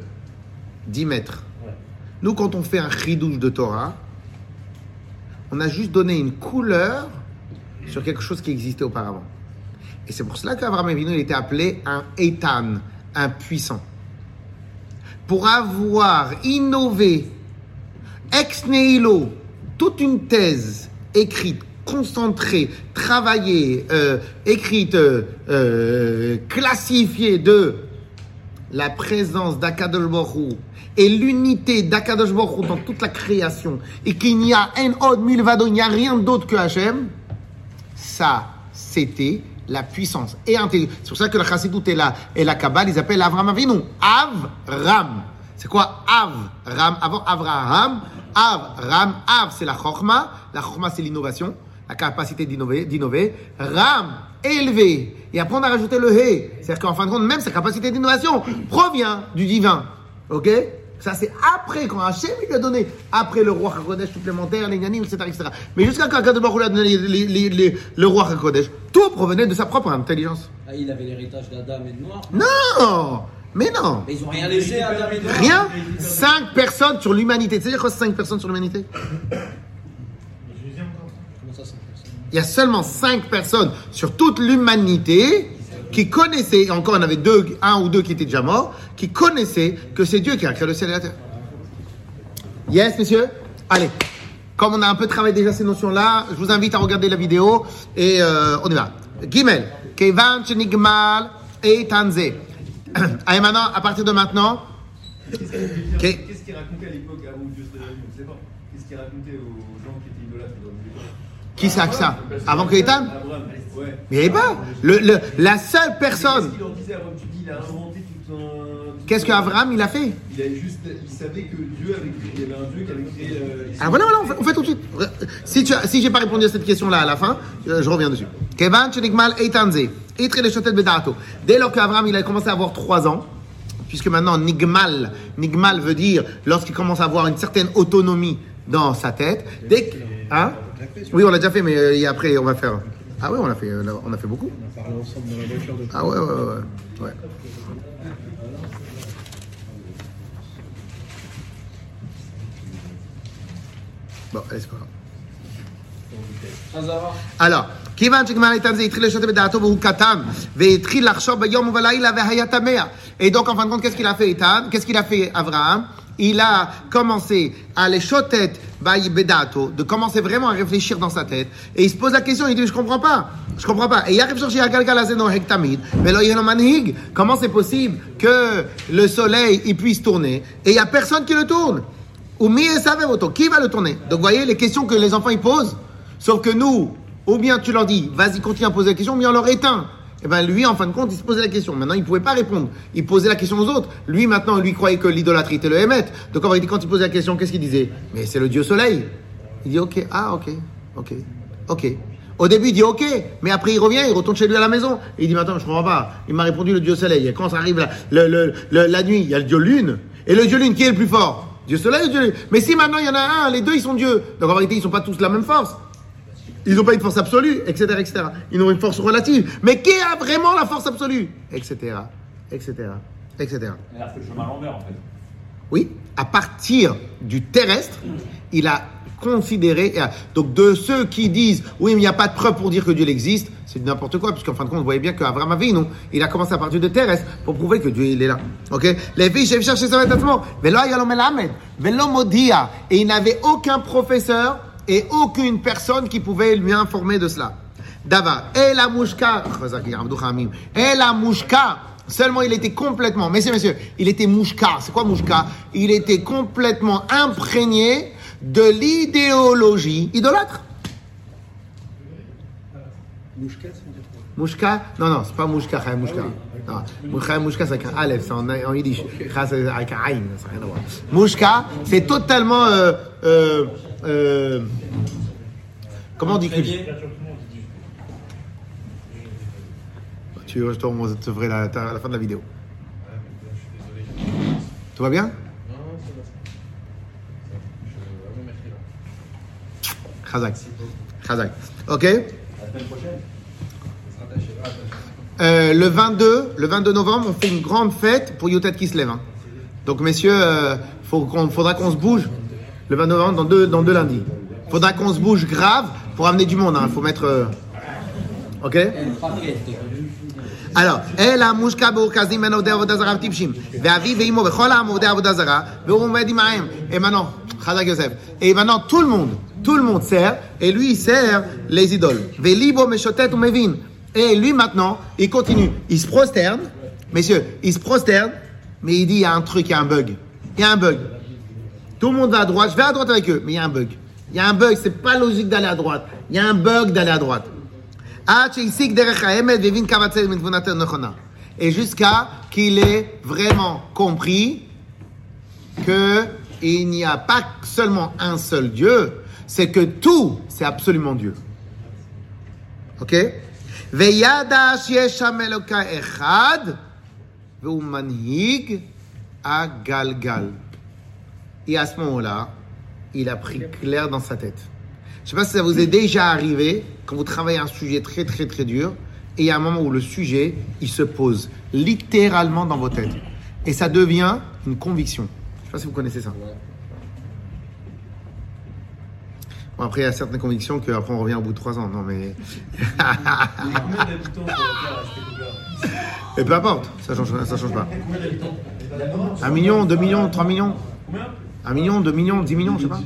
[SPEAKER 1] 10 mètres. Nous, quand on fait un chidouche de Torah, on a juste donné une couleur sur quelque chose qui existait auparavant. Et c'est pour cela qu'Abraham Avinu il était appelé un Eitan, un puissant. Pour avoir innové ex nihilo toute une thèse écrite, concentrée, travaillée, euh, écrite, euh, euh, classifiée de la présence d'Akadosh et l'unité d'Akadosh dans toute la création et qu'il n'y a il n'y a rien d'autre que Hachem, ça, c'était la puissance et intelligence. C'est pour ça que la Chassidut et la, et la Kabbale, ils appellent Avram Avinu. Avram. C'est quoi Avram? Avant Avraham, Avram, Av, c'est la Chorma. La Chorma, c'est l'innovation, la capacité d'innover. d'innover. Ram, élevé. Et après, on a rajouté le He. C'est-à-dire qu'en fin de compte, même sa capacité d'innovation provient du divin. Ok? Ça, c'est après, quand Hachem lui a donné, après le roi HaKodesh supplémentaire, les Yanim, etc., etc. Mais jusqu'à quand Hu lui a donné les- les- les- les- le roi HaKodesh, tout provenait de sa propre intelligence.
[SPEAKER 3] Ah, il avait l'héritage d'Adam et de Noir.
[SPEAKER 1] Non Mais non
[SPEAKER 3] Mais ils ont rien laissé à.
[SPEAKER 1] Rien Cinq personnes sur l'humanité. Tu sais quoi, cinq personnes sur l'humanité? Il y a seulement cinq personnes sur toute l'humanité qui connaissaient, encore en avait deux, un ou deux qui étaient déjà morts, qui connaissaient que c'est Dieu qui a créé le ciel et la terre. Yes, messieurs? Allez, comme on a un peu travaillé déjà ces notions-là, je vous invite à regarder la vidéo et euh, on y va. Gimel, Kevan Nigmal et Tanze. Allez, maintenant, à partir de maintenant,
[SPEAKER 6] Qu'est-ce qu'il racontait à l'époque avant Dieu se révèle On ne sait pas. Qu'est-ce qu'il racontait aux gens qui étaient idolâtres
[SPEAKER 1] qui c'est que ça? Avant que Ethan?
[SPEAKER 6] Abraham. Ouais.
[SPEAKER 1] Mais il n'y avait pas. Le, le- la seule personne.
[SPEAKER 6] Qu'est-ce qu'il leur disait Tu dis, il a inventé.
[SPEAKER 1] Qu'est-ce qu'Abraham il a fait
[SPEAKER 6] Il a juste, il savait que Dieu avait créé, il y avait un Dieu qui avait créé. euh, les
[SPEAKER 1] Ah voilà, voilà, on fait, on fait tout de suite. Si, tu as- si j'ai pas répondu à cette question-là à la fin, euh, je reviens dessus. Kevan Chenigmal Eitanze, Itre le Shotet Bedato. Dès lors qu'Abraham il a commencé à avoir 3 ans, puisque maintenant Nigmal, Nigmal veut dire lorsqu'il commence à avoir une certaine autonomie dans sa tête, dès que. Hein? Oui, on l'a déjà fait, mais euh, après on va faire. Ah oui, on a fait, euh, on a fait beaucoup.
[SPEAKER 8] On parle ensemble dans la voiture de
[SPEAKER 1] Ah ouais, ouais, ouais. ouais. Bon, allez, c'est pas grave. Alors, et donc en fin de compte, qu'est-ce qu'il a fait Ethan? Qu'est-ce qu'il a fait Abraham Il a commencé à les chotet bedato, de commencer vraiment à réfléchir dans sa tête. Et il se pose la question, il dit, je comprends pas, je comprends pas. Et Comment c'est possible que le soleil il puisse tourner? Et il n'y a personne qui le tourne. Ou mi esavev oto. Qui va le tourner? Donc, vous voyez les questions que les enfants ils posent Sauf que nous, Ou bien tu leur dis, vas-y, continue à poser la question, ou bien on leur éteint. Et ben lui, en fin de compte, il se posait la question. Maintenant, il pouvait pas répondre. Il posait la question aux autres. Lui, maintenant, lui croyait que l'idolâtrie était le Hémet. Donc en quand il posait la question, qu'est-ce qu'il disait? Mais c'est le Dieu Soleil. Il dit, ok, ah, ok, ok, ok. Au début, il dit ok, mais après il revient, il retourne chez lui à la maison. Et il dit, attends, je comprends pas. Il m'a répondu le Dieu Soleil. Et quand ça arrive la, la nuit, il y a le Dieu Lune. Et le Dieu Lune, qui est le plus fort? Dieu Soleil ou Dieu Mais si maintenant il y en a un, les deux ils sont Dieu. Donc en vérité, ils sont pas tous la même force. Ils n'ont pas une force absolue, etc., etc. Ils ont une force relative. Mais qui a vraiment la force absolue? Etc., etc., etc.
[SPEAKER 5] Il a fait le chemin à l'envers en fait.
[SPEAKER 1] Oui, à partir du terrestre, il a considéré. Donc, de ceux qui disent oui, mais il n'y a pas de preuve pour dire que Dieu existe, c'est n'importe quoi, puisqu'en fin de compte, vous voyez bien qu'Abraham Avinu, il a commencé à partir de terrestre pour prouver que Dieu, il est là. Ok? Les filles, j'ai cherché ça modia. Et il n'avait aucun professeur et aucune personne qui pouvait lui informer de cela. Dava, et la mouchka, et la mouchka, seulement il était complètement, messieurs, messieurs, il était mouchka, c'est quoi mouchka? Il était complètement imprégné de l'idéologie idolâtre?
[SPEAKER 8] Mouchka,
[SPEAKER 1] Mouchka? Non, non, c'est pas mouchka, chaya mouchka. Non, mouchka, mouchka, c'est avec un aleph, c'est en, en yiddish. Chaya, c'est avec un aïn, ça n'a rien à voir. Mouchka, c'est totalement. Euh, euh, euh, comment on dit cultivé Tu veux, je te ferai la, à la fin de la vidéo. Tout va bien? Khazak. Khazak. Ok
[SPEAKER 5] La semaine prochaine
[SPEAKER 1] Euh, le 22, le 22 novembre, on fait une grande fête pour Yotet qui se lève. hein. Donc, messieurs, euh, faut qu'on- faudra qu'on se bouge. Le 22 novembre, dans deux, dans deux lundis. Faudra qu'on se bouge grave pour amener du monde. Il faut mettre. euh, Ok alors, אל המושקע באורכזים בין עובדי עבודה זרה וטיפשים, ואביו ואמו וכל העם עובדי עבודה זרה, והוא עומד עמהם. Et maintenant, Chazak Yosef. Et maintenant, tout le monde, tout le monde sert et lui il sert les idoles. Et lui maintenant, il continue. Il se prosterne, messieurs, il se prosterne, mais il dit il y a un truc, il y a un bug. Il y a un bug. Tout le monde va à droite, je vais à droite avec eux, mais il y a un bug. Il y a un bug, c'est pas logique d'aller à droite. Il y a un bug d'aller à droite. Et jusqu'à qu'il ait vraiment compris que il n'y a pas seulement un seul Dieu, c'est que tout, c'est absolument Dieu. Ok? Et à ce moment-là, il a pris clair dans sa tête. Je ne sais pas si ça vous est déjà arrivé, quand vous travaillez un sujet très très très dur, et il y a un moment où le sujet, il se pose littéralement dans vos têtes. Et ça devient une conviction. Je ne sais pas si vous connaissez ça. Bon, après il y a certaines convictions qu'après on revient au bout de trois ans. Non mais et peu importe, ça change ça change pas. Un million, deux millions, trois millions,
[SPEAKER 6] Combien
[SPEAKER 1] un million, deux millions, dix millions, je sais pas.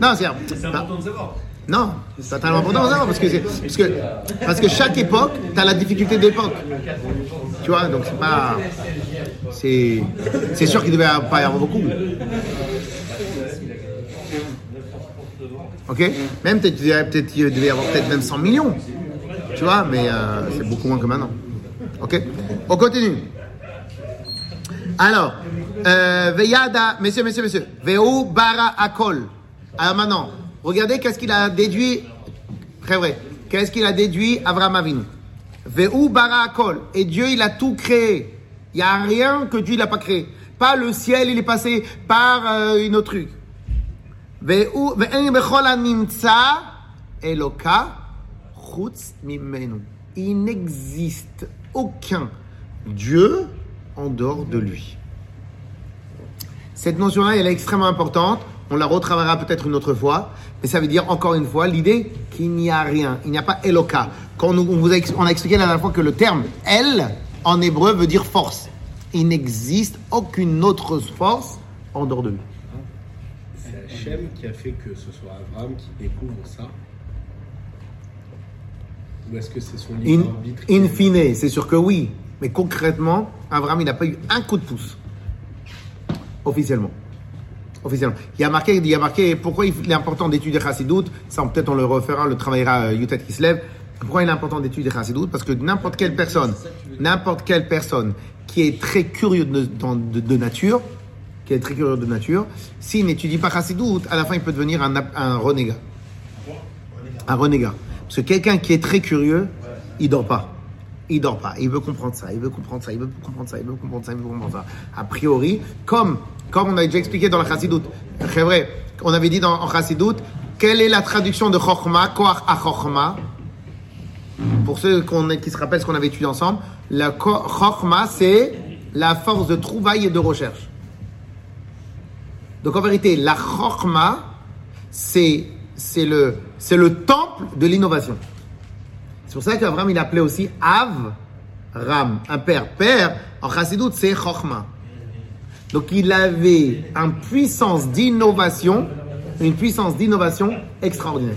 [SPEAKER 1] Non, c'est
[SPEAKER 6] C'est important de savoir.
[SPEAKER 1] Non, c'est pas tellement important ça, parce que, parce que parce que chaque époque, t'as la difficulté d'époque. Tu vois, donc c'est pas. C'est c'est sûr qu'il devait pas y avoir beaucoup. Ok Même peut-être il devait y avoir peut-être même 100 millions. Tu vois, mais euh, c'est beaucoup moins que maintenant. Ok On continue. Alors, euh, Veyada, messieurs, messieurs, messieurs, Veu bara akol. Alors maintenant, regardez qu'est-ce qu'il a déduit, très vrai, qu'est-ce qu'il a déduit Avraham Avinu? Veu bara akol. Et Dieu, il a tout créé. Il n'y a rien que Dieu n'a pas créé. Pas le ciel, il est passé par euh, une autre. Il n'existe aucun Dieu en dehors de lui. Cette notion-là, elle est extrêmement importante. On la retravaillera peut-être une autre fois. Mais ça veut dire, encore une fois, l'idée qu'il n'y a rien. Il n'y a pas Eloka. Quand on, vous a, on a expliqué la dernière fois que le terme El, en hébreu, veut dire force. Il n'existe aucune autre force en dehors de lui.
[SPEAKER 8] Hachem qui a fait que ce soit Abraham qui découvre ça Ou est-ce que c'est son
[SPEAKER 1] In,
[SPEAKER 8] libre arbitre qui-
[SPEAKER 1] in fine, c'est sûr que oui. Mais concrètement, Abraham, il n'a pas eu un coup de pouce. Officiellement. officiellement. Il y a marqué, il y a marqué pourquoi il est important d'étudier Chassidut. Ça, peut-être on le refera, on le travaillera euh, Yutet qui se lève. Pourquoi il est important d'étudier Chassidut? Parce que n'importe quelle personne, n'importe quelle personne qui est très curieux de, dans- de- de nature, qui est très curieux de nature, s'il n'étudie pas Chassidut, à la fin il peut devenir un, un renégat. Un renégat. Parce que quelqu'un qui est très curieux, il dort pas. Il dort pas. Il veut comprendre ça, il veut comprendre ça, il veut comprendre ça, il veut comprendre ça, il veut comprendre ça. A priori, comme, comme on a déjà expliqué dans la Chassidut, c'est vrai, on avait dit dans en Chassidut, quelle est la traduction de Chochma, Koach à Chochma Pour ceux qui se rappellent ce qu'on avait étudié ensemble, la Chochma, c'est la force de trouvaille et de recherche. Donc en vérité, la Chochma, c'est c'est le, c'est le temple de l'innovation. C'est pour ça qu'Abraham, il appelait aussi Av Ram, un père. Père, en Chassidut, c'est Chochma. Donc il avait une puissance d'innovation, une puissance d'innovation extraordinaire.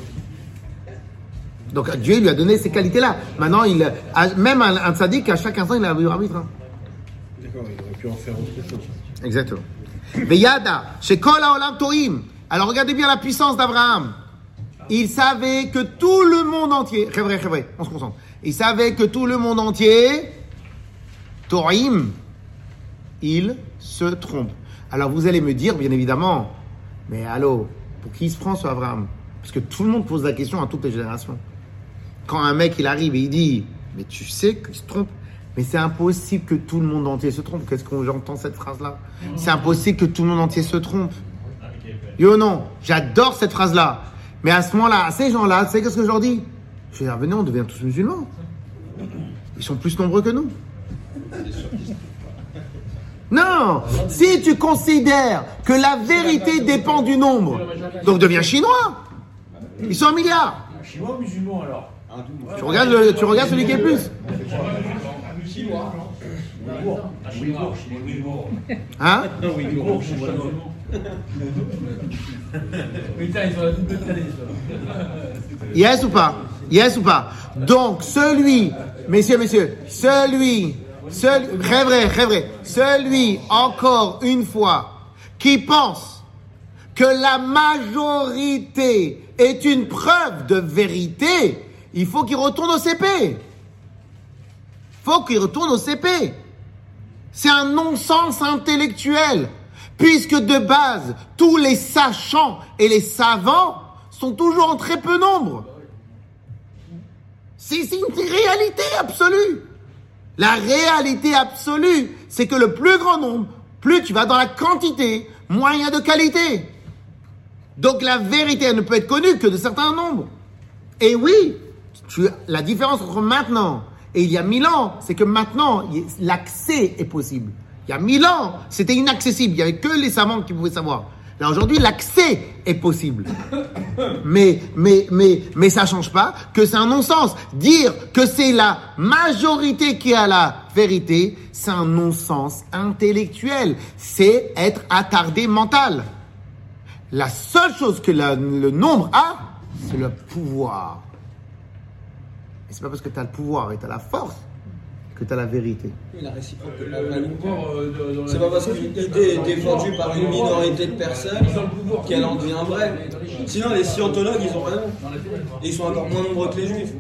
[SPEAKER 1] Donc Dieu lui a donné ces qualités-là. Maintenant, il, a- même un, un tzaddik, à chaque instant, il a un arbitre. hein.
[SPEAKER 8] D'accord, il aurait pu en faire autre chose.
[SPEAKER 1] Exactement. Veyada, chez Kol Haolam Toim. Alors regardez bien la puissance d'Abraham. Il savait que tout le monde entier, vrai, vrai, on se concentre. Il savait que tout le monde entier, Torim, il se trompe. Alors vous allez me dire, bien évidemment, mais allô, pour qui il se prend ce Abraham? Parce que tout le monde pose la question à toutes les générations. Quand un mec il arrive et il dit, mais tu sais qu'il se trompe, mais c'est impossible que tout le monde entier se trompe. Qu'est-ce qu'on j'entends cette phrase-là C'est impossible que tout le monde entier se trompe. Yo non, j'adore cette phrase-là. Mais à ce moment-là, à ces gens-là, tu sais qu'est-ce que je leur dis? Je vais dire, venez, on devient tous musulmans. Ils sont plus nombreux que nous. Non, si tu considères que la vérité dépend du nombre, donc deviens chinois. Ils sont un milliard.
[SPEAKER 5] Chinois ou musulmans alors
[SPEAKER 1] Tu regardes, le- tu regardes celui qui est plus.
[SPEAKER 5] Ouïghour, Ouïghour.
[SPEAKER 1] Hein
[SPEAKER 5] Ouïghour, chinois.
[SPEAKER 2] Double tannée,
[SPEAKER 1] Yes ou pas Yes ou pas Donc, celui, messieurs, messieurs, celui, celui, très vrai, très vrai, celui, encore une fois, qui pense que la majorité est une preuve de vérité, il faut qu'il retourne au CP. Faut qu'il retourne au CP. C'est un non-sens intellectuel. Puisque de base, tous les sachants et les savants sont toujours en très peu nombre. C'est une réalité absolue. La réalité absolue, c'est que le plus grand nombre, plus tu vas dans la quantité, moins il y a de qualité. Donc la vérité, ne peut être connue que de certains nombres. Et oui, tu- la différence entre maintenant et il y a mille ans, c'est que maintenant, l'accès est possible. Il y a mille ans, c'était inaccessible. Il n'y avait que les savants qui pouvaient savoir. Là, aujourd'hui, l'accès est possible. Mais, mais, mais, mais ça change pas que c'est un non-sens. Dire que c'est la majorité qui a la vérité, c'est un non-sens intellectuel. C'est être attardé mental. La seule chose que le nombre a, c'est le pouvoir. C'est pas parce que tu as le pouvoir et tu as la force que tu as la vérité.
[SPEAKER 3] La réciproque
[SPEAKER 2] euh,
[SPEAKER 3] C'est
[SPEAKER 2] la-
[SPEAKER 3] pas parce qu'une idée est défendue par une minorité de personnes qu'elle en devient vraie. Sinon, les scientologues, ils ont raison. Et ils sont encore moins nombreux que les juifs.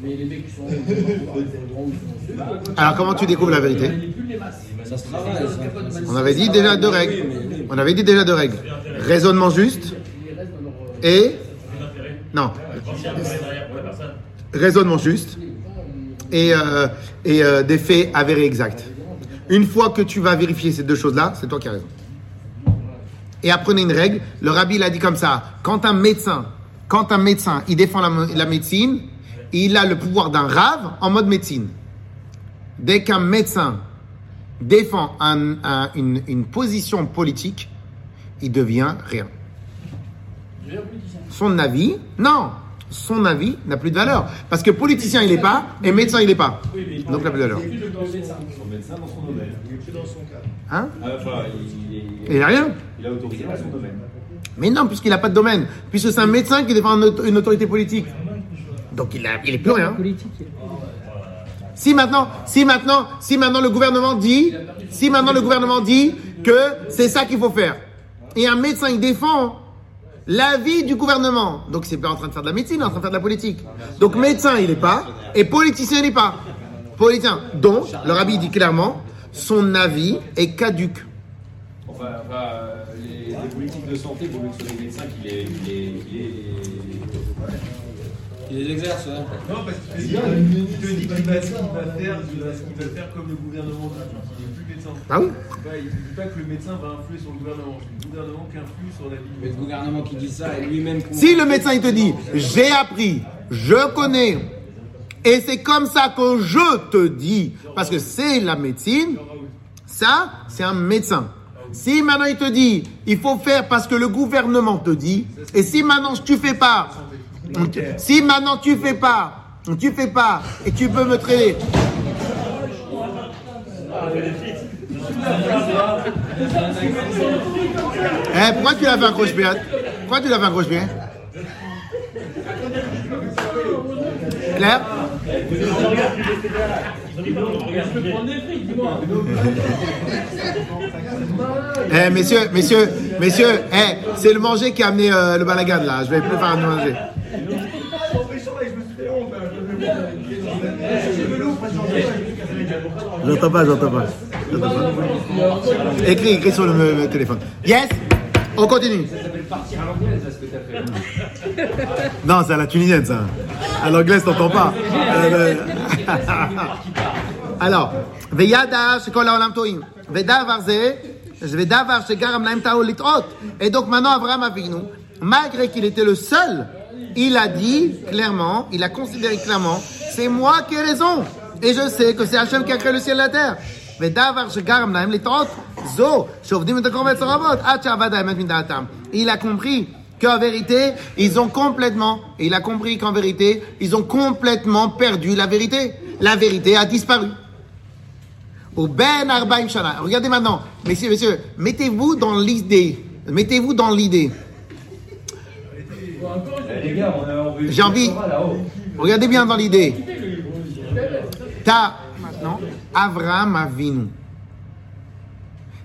[SPEAKER 2] Mais les mecs qui sont au pouvoir, ils sont
[SPEAKER 1] Alors comment tu découvres la vérité.
[SPEAKER 3] Ça se travaille.
[SPEAKER 1] On avait dit déjà deux règles. On avait dit déjà deux règles. Raisonnement juste et non. Raisonnement juste et, euh, et euh, des faits avérés exacts. Une fois que tu vas vérifier ces deux choses-là, c'est toi qui as raison. Et apprenez une règle. Le rabbi l'a dit comme ça. Quand un médecin, quand un médecin, il défend la, la médecine, il a le pouvoir d'un rave en mode médecine. Dès qu'un médecin défend un- un- une, une position politique, il devient rien. Son avis, non, son avis n'a plus de valeur. Parce que politicien, il n'est pas, et médecin, il n'est pas. Donc, il n'a plus de valeur.
[SPEAKER 5] Son médecin dans son domaine.
[SPEAKER 1] Hein?
[SPEAKER 5] Ah, Enfin, il,
[SPEAKER 1] Il n'a rien.
[SPEAKER 5] il a autorisé dans son domaine.
[SPEAKER 1] Mais non, puisqu'il n'a pas de domaine. Puisque c'est un médecin qui défend une, auto- une autorité politique. Donc, il n'est il est plus rien. Si maintenant, si maintenant, si maintenant le gouvernement dit, si maintenant le gouvernement dit que c'est ça qu'il faut faire, et un médecin, il défend l'avis du gouvernement. Donc, c'est pas en train de faire de la médecine, il est en train de faire de la politique. Donc, médecin, il n'est pas, et politicien, il n'est pas. Politicien. Donc, le rabbi dit clairement, son avis est caduque.
[SPEAKER 5] Enfin, enfin, les, les politiques de santé, pour mieux que ce soit des médecins qui les, qui les, qui les-
[SPEAKER 3] Il les exerce, hein.
[SPEAKER 6] Non, parce qu'il te dit, qu'il va, qu'il va faire, qu'il va, qu'il va faire comme le gouvernement. Médecin.
[SPEAKER 1] Ah oui
[SPEAKER 6] pas- Il ne dit pas que le médecin va influer sur le gouvernement. C'est le gouvernement qui influe sur la vie.
[SPEAKER 3] Mais le gouvernement qui dit ça est lui-même
[SPEAKER 1] Si le médecin, il te dit, j'ai appris, je connais, et c'est comme ça que je te dis, parce que c'est la médecine, ça, c'est un médecin. Si maintenant il te dit, il faut faire parce que le gouvernement te dit, et si maintenant tu fais pas, si maintenant tu fais pas, tu fais pas, et tu peux me traiter. Eh, pourquoi tu l'as fait un croche Pourquoi tu l'as fait un croche Claire? Eh, messieurs, messieurs, messieurs, eh, c'est le manger qui a amené euh, le balagan là. Je vais plus faire un manger. J'entends pas, j'entends pas. Écris, écris sur le, téléphone. Yes? On continue.
[SPEAKER 5] Ça s'appelle partir à l'anglaise, ce que t'as fait.
[SPEAKER 1] Non, c'est à la tunisienne, ça. À l'anglaise, t'entends pas. Euh, euh, Alors, Veyada, Shekola Olam Toim. Vedavar Ze, Vedavar Shegaram Laim Tao Litot. Et donc maintenant, Abraham Avinu, malgré qu'il était le seul, il a dit clairement, il a considéré clairement, c'est moi qui ai raison. Et je sais que c'est Hachem qui a créé le ciel et la terre. Il a compris qu'en vérité, ils ont complètement, et il a compris qu'en vérité, ils ont complètement perdu la vérité. La vérité a disparu. Au Ben Arbaim Shana. Regardez maintenant, messieurs, messieurs, mettez-vous dans l'idée. Mettez-vous dans l'idée. J'ai envie. Regardez bien dans l'idée. T'as maintenant. Avraham Avinu.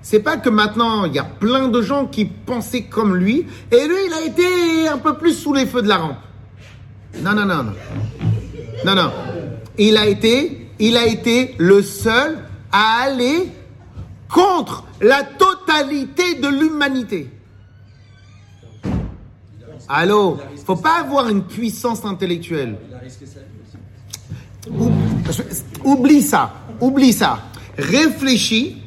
[SPEAKER 1] C'est pas que maintenant il y a plein de gens qui pensaient comme lui et lui il a été un peu plus sous les feux de la rampe. Non non non non. Non non. Il a été il a été le seul à aller contre la totalité de l'humanité. Allô, faut pas avoir une puissance intellectuelle. Ou- Oublie ça, oublie ça. Réfléchis,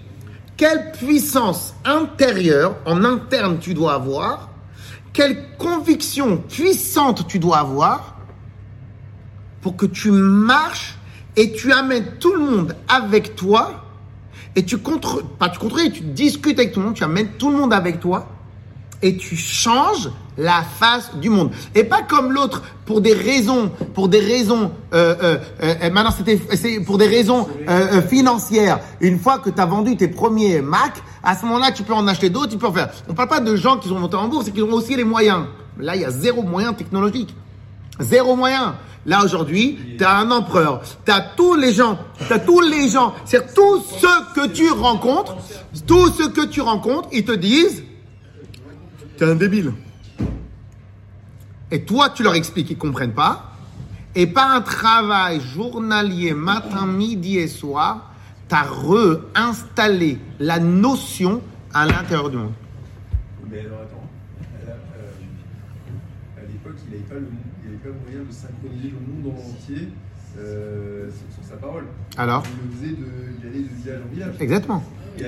[SPEAKER 1] quelle puissance intérieure, en interne, tu dois avoir, quelle conviction puissante tu dois avoir pour que tu marches et tu amènes tout le monde avec toi et tu contre, pas tu contrôles, tu discutes avec tout le monde, tu amènes tout le monde avec toi et tu changes la face du monde. Et pas comme l'autre pour des raisons, pour des raisons, euh, euh, euh, maintenant c'était, c'est pour des raisons financières. Une fois que tu as vendu tes premiers Mac, à ce moment-là, tu peux en acheter d'autres, tu peux en faire. On parle pas de gens qui sont montés en bourse et qui ont aussi les moyens. Là, il y a zéro moyen technologique. Zéro moyen. Là, aujourd'hui, tu as un empereur. Tu as tous les gens. Tu as tous les gens. C'est tous ceux que tu rencontres. Tous ceux que tu rencontres, ils te disent T'es un débile. Et toi, tu leur expliques, ils comprennent pas. Et par un travail journalier, matin, midi et soir, tu as réinstallé la notion à l'intérieur du monde.
[SPEAKER 6] Mais alors attends, à la- euh, à l'époque, il le- il avait pas moyen de synchroniser le monde entier euh, sur, sur sa parole.
[SPEAKER 1] Alors
[SPEAKER 6] Il le faisait de, il allait de village en village.
[SPEAKER 1] Exactement.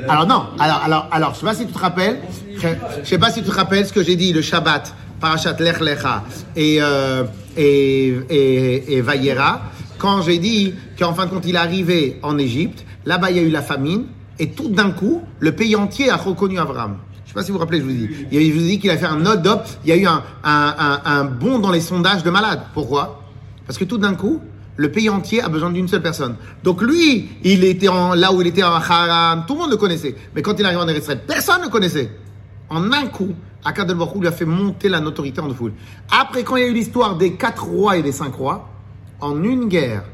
[SPEAKER 1] Alors non, alors, alors, alors, je sais pas si tu te rappelles, je, sais pas si tu te rappelles ce que j'ai dit le Shabbat, Parashat Lech Lecha et, euh, et, et, et quand j'ai dit qu'en fin de compte il est arrivé en Égypte, là-bas il y a eu la famine, et tout d'un coup, le pays entier a reconnu Abraham. Je sais pas si vous vous rappelez, je vous dis. Vous qu'il a fait un note d'op, il y a eu un, un, un, un bond dans les sondages de malades. Pourquoi? Parce que tout d'un coup, le pays entier a besoin d'une seule personne. Donc lui, il était en, là où il était en Haran, tout le monde le connaissait. Mais quand il arrive en Eretz personne ne le connaissait. En un coup, Akadel Baruch lui a fait monter la notoriété en foule. Après, quand il y a eu l'histoire des quatre rois et des cinq rois, en une guerre,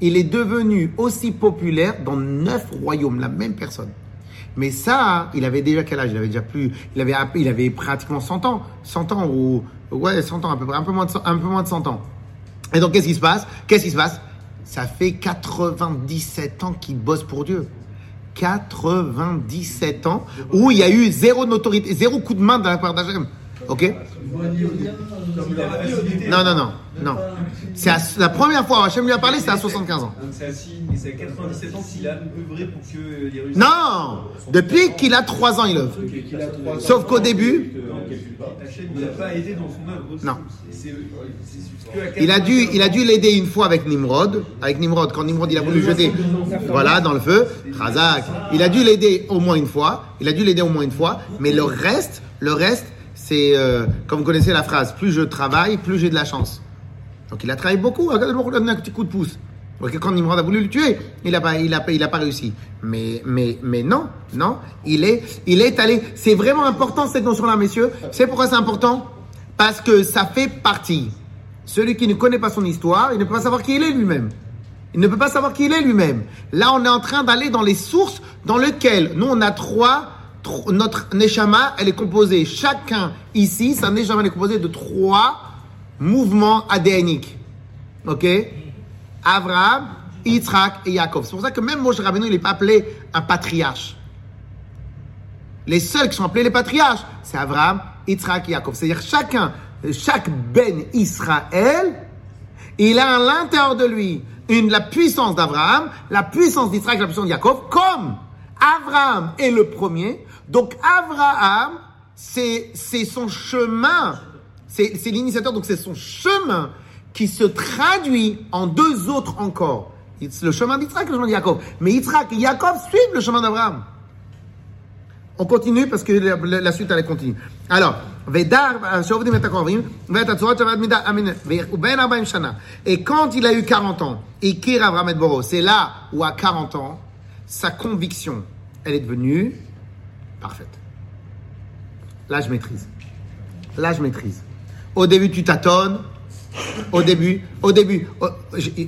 [SPEAKER 1] il est devenu aussi populaire dans neuf royaumes, la même personne. Mais ça, il avait déjà quel âge? Il avait déjà plus. Il avait, il avait pratiquement 100 ans. 100 ans ou. Ouais, 100 ans à peu près. Un peu moins de, 100 un peu moins de 100 ans. Et donc, qu'est-ce qui se passe? Qu'est-ce qui se passe? Ça fait 97 ans qu'il bosse pour Dieu. 97 ans où il y a eu zéro notoriété, zéro coup de main de la part d'Hachem. Ok? Non, non, non, non. C'est la première fois Hachem lui a parlé, c'était à 75 ans.
[SPEAKER 6] Donc c'est à six- et c'est à 97 ans qu'il a œuvré pour que les Russes.
[SPEAKER 1] Non Depuis qu'il a 3 ans, il œuvre. Sauf qu'au début,
[SPEAKER 6] Hachem ne l'a pas aidé dans son œuvre. aussi.
[SPEAKER 1] Non.
[SPEAKER 6] C'est- c'est
[SPEAKER 1] il a dû,
[SPEAKER 6] 97
[SPEAKER 1] il a dû l'aider une fois avec Nimrod. Avec Nimrod, quand Nimrod il a voulu jeter, voilà, dans le feu, Razak. Il a dû l'aider au moins une fois. Il a dû l'aider au moins une fois. Mais le reste, le reste, c'est, euh, comme vous connaissez la phrase, plus je travaille, plus j'ai de la chance. Donc il a travaillé beaucoup. Regardez, il a donné un petit coup de pouce. Quand Nimrod a voulu le tuer, il n'a pas, il a, il a pas réussi. Mais, mais, mais non, non, il est, il est allé. C'est vraiment important cette notion-là, messieurs. C'est pourquoi c'est important? Parce que ça fait partie. Celui qui ne connaît pas son histoire, il ne peut pas savoir qui il est lui-même. Il ne peut pas savoir qui il est lui-même. Là, on est en train d'aller dans les sources dans lesquelles nous, on a trois. Notre Neshama, elle est composée, chacun ici, sa Neshama, est composée de trois mouvements adéniques. Ok? Abraham, Yitzhak et Yaakov. C'est pour ça que même Moshe Rabbeinu, il n'est pas appelé un patriarche. Les seuls qui sont appelés les patriarches, c'est Abraham, Yitzhak et Yaakov. C'est-à-dire chacun, chaque Ben Israël, il a à l'intérieur de lui une, la puissance d'Abraham, la puissance d'Israël, la puissance de Yaakov, comme Abraham est le premier. Donc Abraham, c'est son chemin, c'est l'initiateur, donc c'est son chemin qui se traduit en deux autres encore. C'est le chemin d'Israël, le chemin de Jacob. Mais Yitzhak et Jacob suivent le chemin d'Abraham. On continue parce que la, la, la suite allait continuer. Alors, euh, ben et quand il a eu 40 ans, et Kir Abraham et Boro, c'est là où à 40 ans, sa conviction, elle est devenue parfaite. Là, je maîtrise. Là, je maîtrise. Au début, tu tâtonnes. Au début, au début,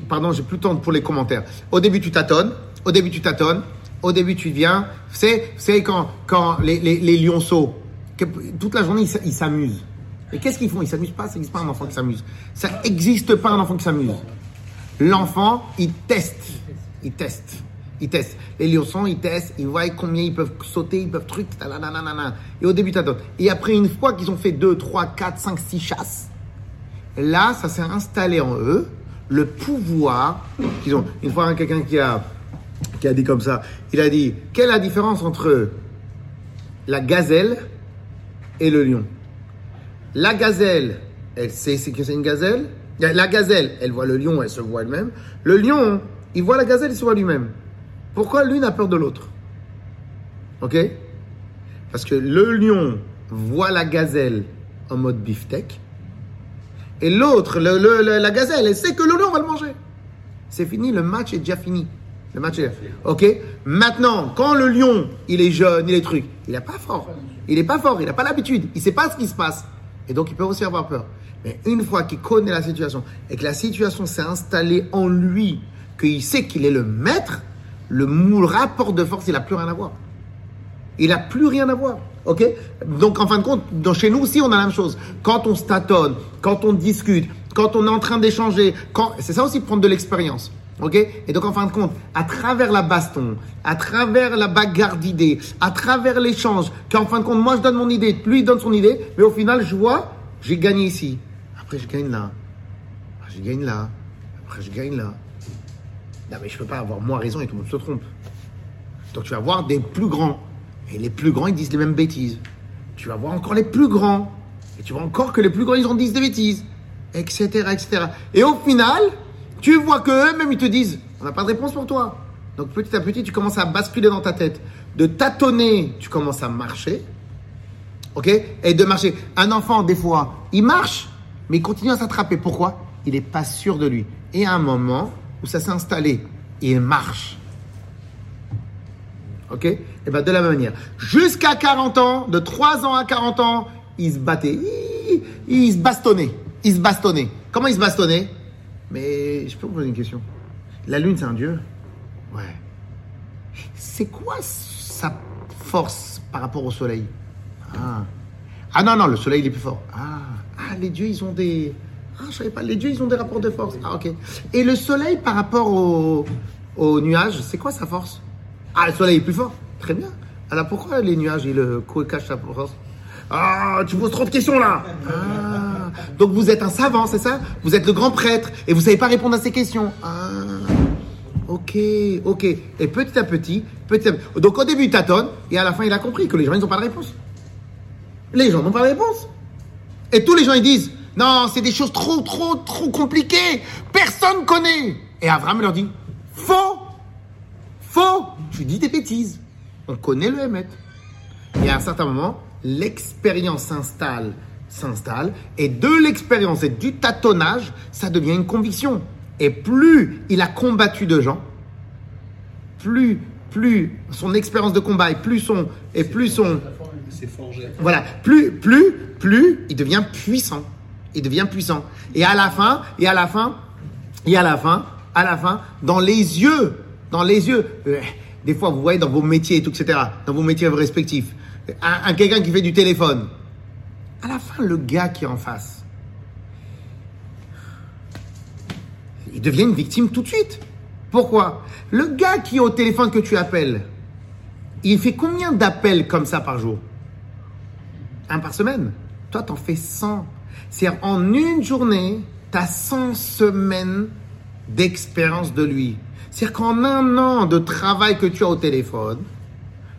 [SPEAKER 1] pardon, j'ai plus le temps pour les commentaires. Au début, tu tâtonnes. Au début, tu tâtonnes. Au début, tu viens. C'est, c'est quand, quand les, lionceaux, toute la journée, ils s'amusent. Et qu'est-ce qu'ils font? Ils s'amusent pas? Ça n'existe pas un enfant qui s'amuse. Ça n'existe pas un enfant qui s'amuse. L'enfant, il teste. Il teste. Il teste. Les lionceaux, ils testent. Ils voient combien ils peuvent sauter, ils peuvent truc. Et au début, t'attends. Et après, une fois qu'ils ont fait 2, 3, 4, 5, 6 chasses, là, ça s'est installé en eux le pouvoir qu'ils ont. Une fois, hein, quelqu'un qui a, qui a dit comme ça, il a dit quelle est la différence entre la gazelle et le lion? La gazelle, elle sait que c'est une gazelle? La gazelle, elle voit le lion, elle se voit elle-même. Le lion, il voit la gazelle, il se voit lui-même. Pourquoi l'une a peur de l'autre Ok Parce que le lion voit la gazelle en mode beefsteak. Et l'autre, la gazelle, elle sait que le lion va le manger. C'est fini, le match est déjà fini. Le match est Ok Maintenant, quand le lion, il est jeune, il est truc, il n'est pas fort. Il n'est pas fort, il n'a pas l'habitude, il ne sait pas ce qui se passe. Et donc, il peut aussi avoir peur. Mais une fois qu'il connaît la situation et que la situation s'est installée en lui, qu'il sait qu'il est le maître, le rapport de force, il n'a plus rien à voir. Il n'a plus rien à voir. Ok? Donc, en fin de compte, dans, chez nous aussi, on a la même chose. Quand on se quand on discute, quand on est en train d'échanger, c'est ça aussi prendre de l'expérience. Ok? Et donc, en fin de compte, à travers la baston, à travers la bagarre d'idées, à travers l'échange, qu'en fin de compte, moi je donne mon idée, lui il donne son idée, mais au final, je vois, j'ai gagné ici. Après, je gagne là. Après, je gagne là. Après, je gagne là. Non, mais je peux pas avoir moi raison et tout le monde se trompe. Donc tu vas voir des plus grands. Et les plus grands, ils disent les mêmes bêtises. Tu vas voir encore les plus grands. Et tu vois encore que les plus grands, ils en disent des bêtises. Etc. etc. Et au final, tu vois qu'eux-mêmes, ils te disent, on n'a pas de réponse pour toi. Donc petit à petit, tu commences à basculer dans ta tête. De tâtonner, tu commences à marcher. Ok? Et de marcher. Un enfant, des fois, il marche, mais il continue à s'attraper. Pourquoi? Il n'est pas sûr de lui. Et à un moment où ça s'est installé, il marche. Ok? Et bien de la même manière. Jusqu'à 40 ans, de 3 ans à 40 ans, il se battait. Il, il se bastonnait. Il se bastonnait. Comment il se bastonnait? Mais je peux vous poser une question. La lune, c'est un dieu? Ouais. C'est quoi sa force par rapport au soleil? Ah, ah non, non, le soleil il est plus fort. Ah, ah les dieux, ils ont des... Ah, je savais pas, les dieux, ils ont des rapports de force. Ah, ok. Et le soleil par rapport au, au nuage, c'est quoi sa force? Ah, le soleil est plus fort. Très bien. Alors pourquoi les nuages, ils euh, cachent sa force? Ah, tu poses trop de questions là Ah, donc vous êtes un savant, c'est ça? Vous êtes le grand prêtre et vous savez pas répondre à ces questions. Ah, ok, ok. Et petit à petit, petit à petit. Donc au début, il tâtonne et à la fin, il a compris que les gens, ils n'ont pas de réponse. Les gens n'ont pas de réponse. Et tous les gens, ils disent Non, c'est des choses trop, trop, trop compliquées. Personne connaît. Et Abraham leur dit Faux Faux Tu dis des bêtises. On connaît le Hémet. Et à un certain moment, l'expérience s'installe, s'installe, et de l'expérience et du tâtonnage, ça devient une conviction. Et plus il a combattu de gens, plus, plus son expérience de combat et plus son, et plus son,
[SPEAKER 8] forgé.
[SPEAKER 1] voilà, plus, plus, plus, il devient puissant. Il devient puissant. Et à la fin, et à la fin, et à la fin, à la fin, dans les yeux, dans les yeux, euh, des fois, vous voyez dans vos métiers et tout, etc., dans vos métiers respectifs, un, un- quelqu'un qui fait du téléphone, à la fin, le gars qui est en face, il devient une victime tout de suite. Pourquoi? Le gars qui est au téléphone que tu appelles, il fait combien d'appels comme ça par jour? Un par semaine. Toi, t'en fais 100. C'est-à-dire, en une journée, t'as 100 semaines d'expérience de lui. C'est-à-dire qu'en un an de travail que tu as au téléphone,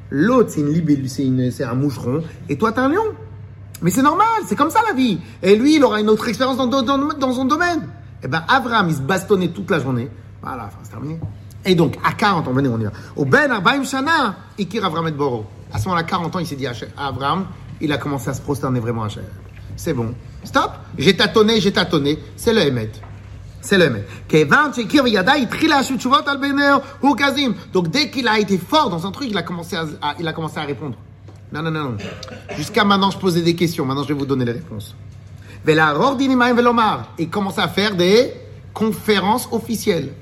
[SPEAKER 1] l'autre, c'est une libellule, c'est, un moucheron, et toi, t'es un lion. Mais c'est normal, c'est comme ça la vie. Et lui, il aura une autre expérience dans, dans, son domaine. Et ben, Abraham, il se bastonnait toute la journée. Voilà, c'est terminé. Et donc, à 40 ans, venez, on y va. Au Ben Arbaim Shana, Ikir Avraham et Boro. À ce moment-là, 40 ans, il s'est dit Abraham, il a commencé à se prosterner vraiment à Hachem. C'est bon. Stop. J'ai tâtonné, j'ai tâtonné. C'est le Hémet. C'est le Hémet. Il. Donc, dès qu'il a été fort dans un truc, il a commencé à, il a commencé à répondre. Non, non, non, non. Jusqu'à maintenant, je posais des questions. Maintenant, je vais vous donner les réponses. Et commence à faire des conférences officielles.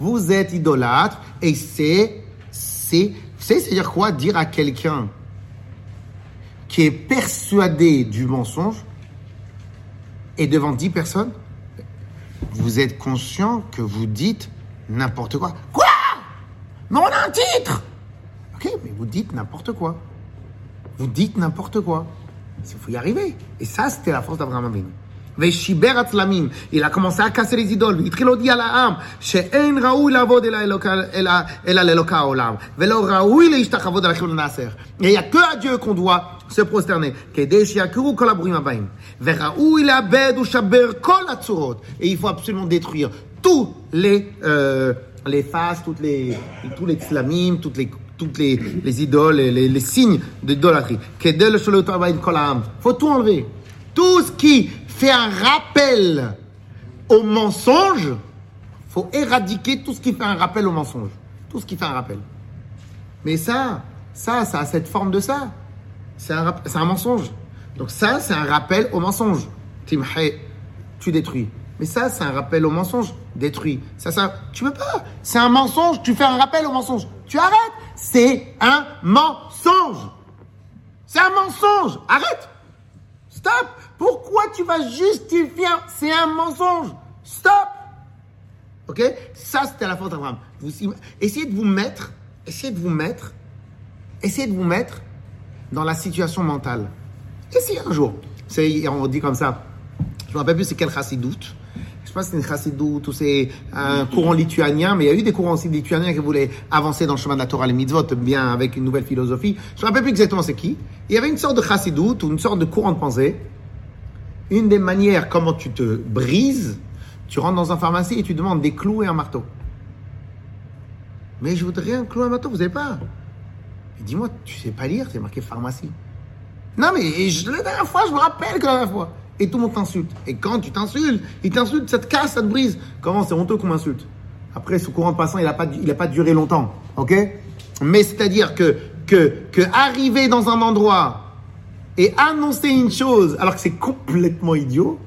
[SPEAKER 1] Vous êtes idolâtre et c'est, c'est, savez, c'est-à-dire quoi? Dire à quelqu'un qui est persuadé du mensonge et devant dix personnes, vous êtes conscient que vous dites n'importe quoi. Quoi Mais on a un titre Ok, mais vous dites n'importe quoi. Vous dites n'importe quoi. Il faut y arriver. Et ça, c'était la force d'Abraham Avinu. Veshiber Atzlamim, il a commencé à casser les idoles, והתחיל להודיע לעם שאין ראוי לעבוד אלא אלוקה- אלא אלא לאלוקה העולם, ולא ראוי להשתחוות על החילול הנאסר. Et il n'y a que à Dieu qu'on doit se prosterner. Et il faut absolument détruire tous les, euh, les faces, toutes les, tous les slamim, toutes les toutes les, les idoles, les, les signes d'idolâtrie. Il faut tout enlever. Tout ce qui fait un rappel au mensonge, il faut éradiquer tout ce qui fait un rappel au mensonge. Tout ce qui fait un rappel. Mais ça, ça, ça a cette forme de ça. C'est un, un mensonge. Donc ça, c'est un rappel au mensonge. Timhe, tu détruis. Mais ça, c'est un rappel au mensonge. Détruit. Ça, ça, tu peux pas. C'est un mensonge. Tu fais un rappel au mensonge. Tu arrêtes. C'est un mensonge. C'est un mensonge. Arrête. Stop Pourquoi tu vas justifier? C'est un mensonge Stop Ok? Ça, c'était la faute d'Abraham. Essayez de vous mettre, essayez de vous mettre, essayez de vous mettre dans la situation mentale. Essayez un jour. On dit comme ça. Je ne me rappelle plus c'est quel chassidoute. Je pas si c'est une chassidoute ou c'est un courant lituanien, mais il y a eu des courants aussi lituaniens qui voulaient avancer dans le chemin de la Torah, les mitzvot, bien avec une nouvelle philosophie. Je ne me rappelle plus exactement c'est qui. Il y avait une sorte de chassidoute ou une sorte de courant de pensée. Une des manières comment tu te brises, tu rentres dans un pharmacie et tu demandes des clous et un marteau. Mais je voudrais un clou et un marteau, vous n'avez pas? Dis-moi, tu sais pas lire, c'est marqué pharmacie. Non, mais je- la dernière fois, je me rappelle que la dernière fois. Et tout le monde t'insulte. Et quand tu t'insultes, il t'insulte, ça te casse, ça te brise. Comment c'est honteux qu'on m'insulte Après, ce courant de passant, il n'a pas, pas duré longtemps. Ok? Mais c'est-à-dire que, que, que arriver dans un endroit et annoncer une chose alors que c'est complètement idiot,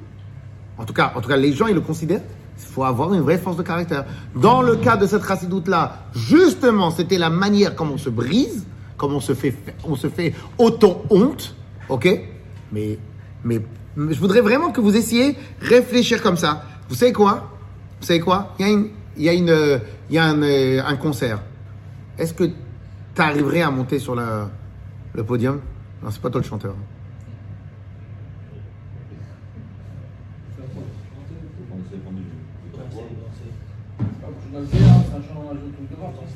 [SPEAKER 1] en tout cas, en tout cas, les gens, ils le considèrent, Il faut avoir une vraie force de caractère. Dans le cas de cette chassidoute-là, justement, c'était la manière comme on se brise, comme on se fait, on se fait auto-honte, ok? Mais, mais je voudrais vraiment que vous essayiez réfléchir comme ça. Vous savez quoi? Vous savez quoi? Il y a, une, il y a, une, il y a un, euh, un concert. Est-ce que tu arriverais à monter sur la- le podium? Non, c'est pas toi le chanteur.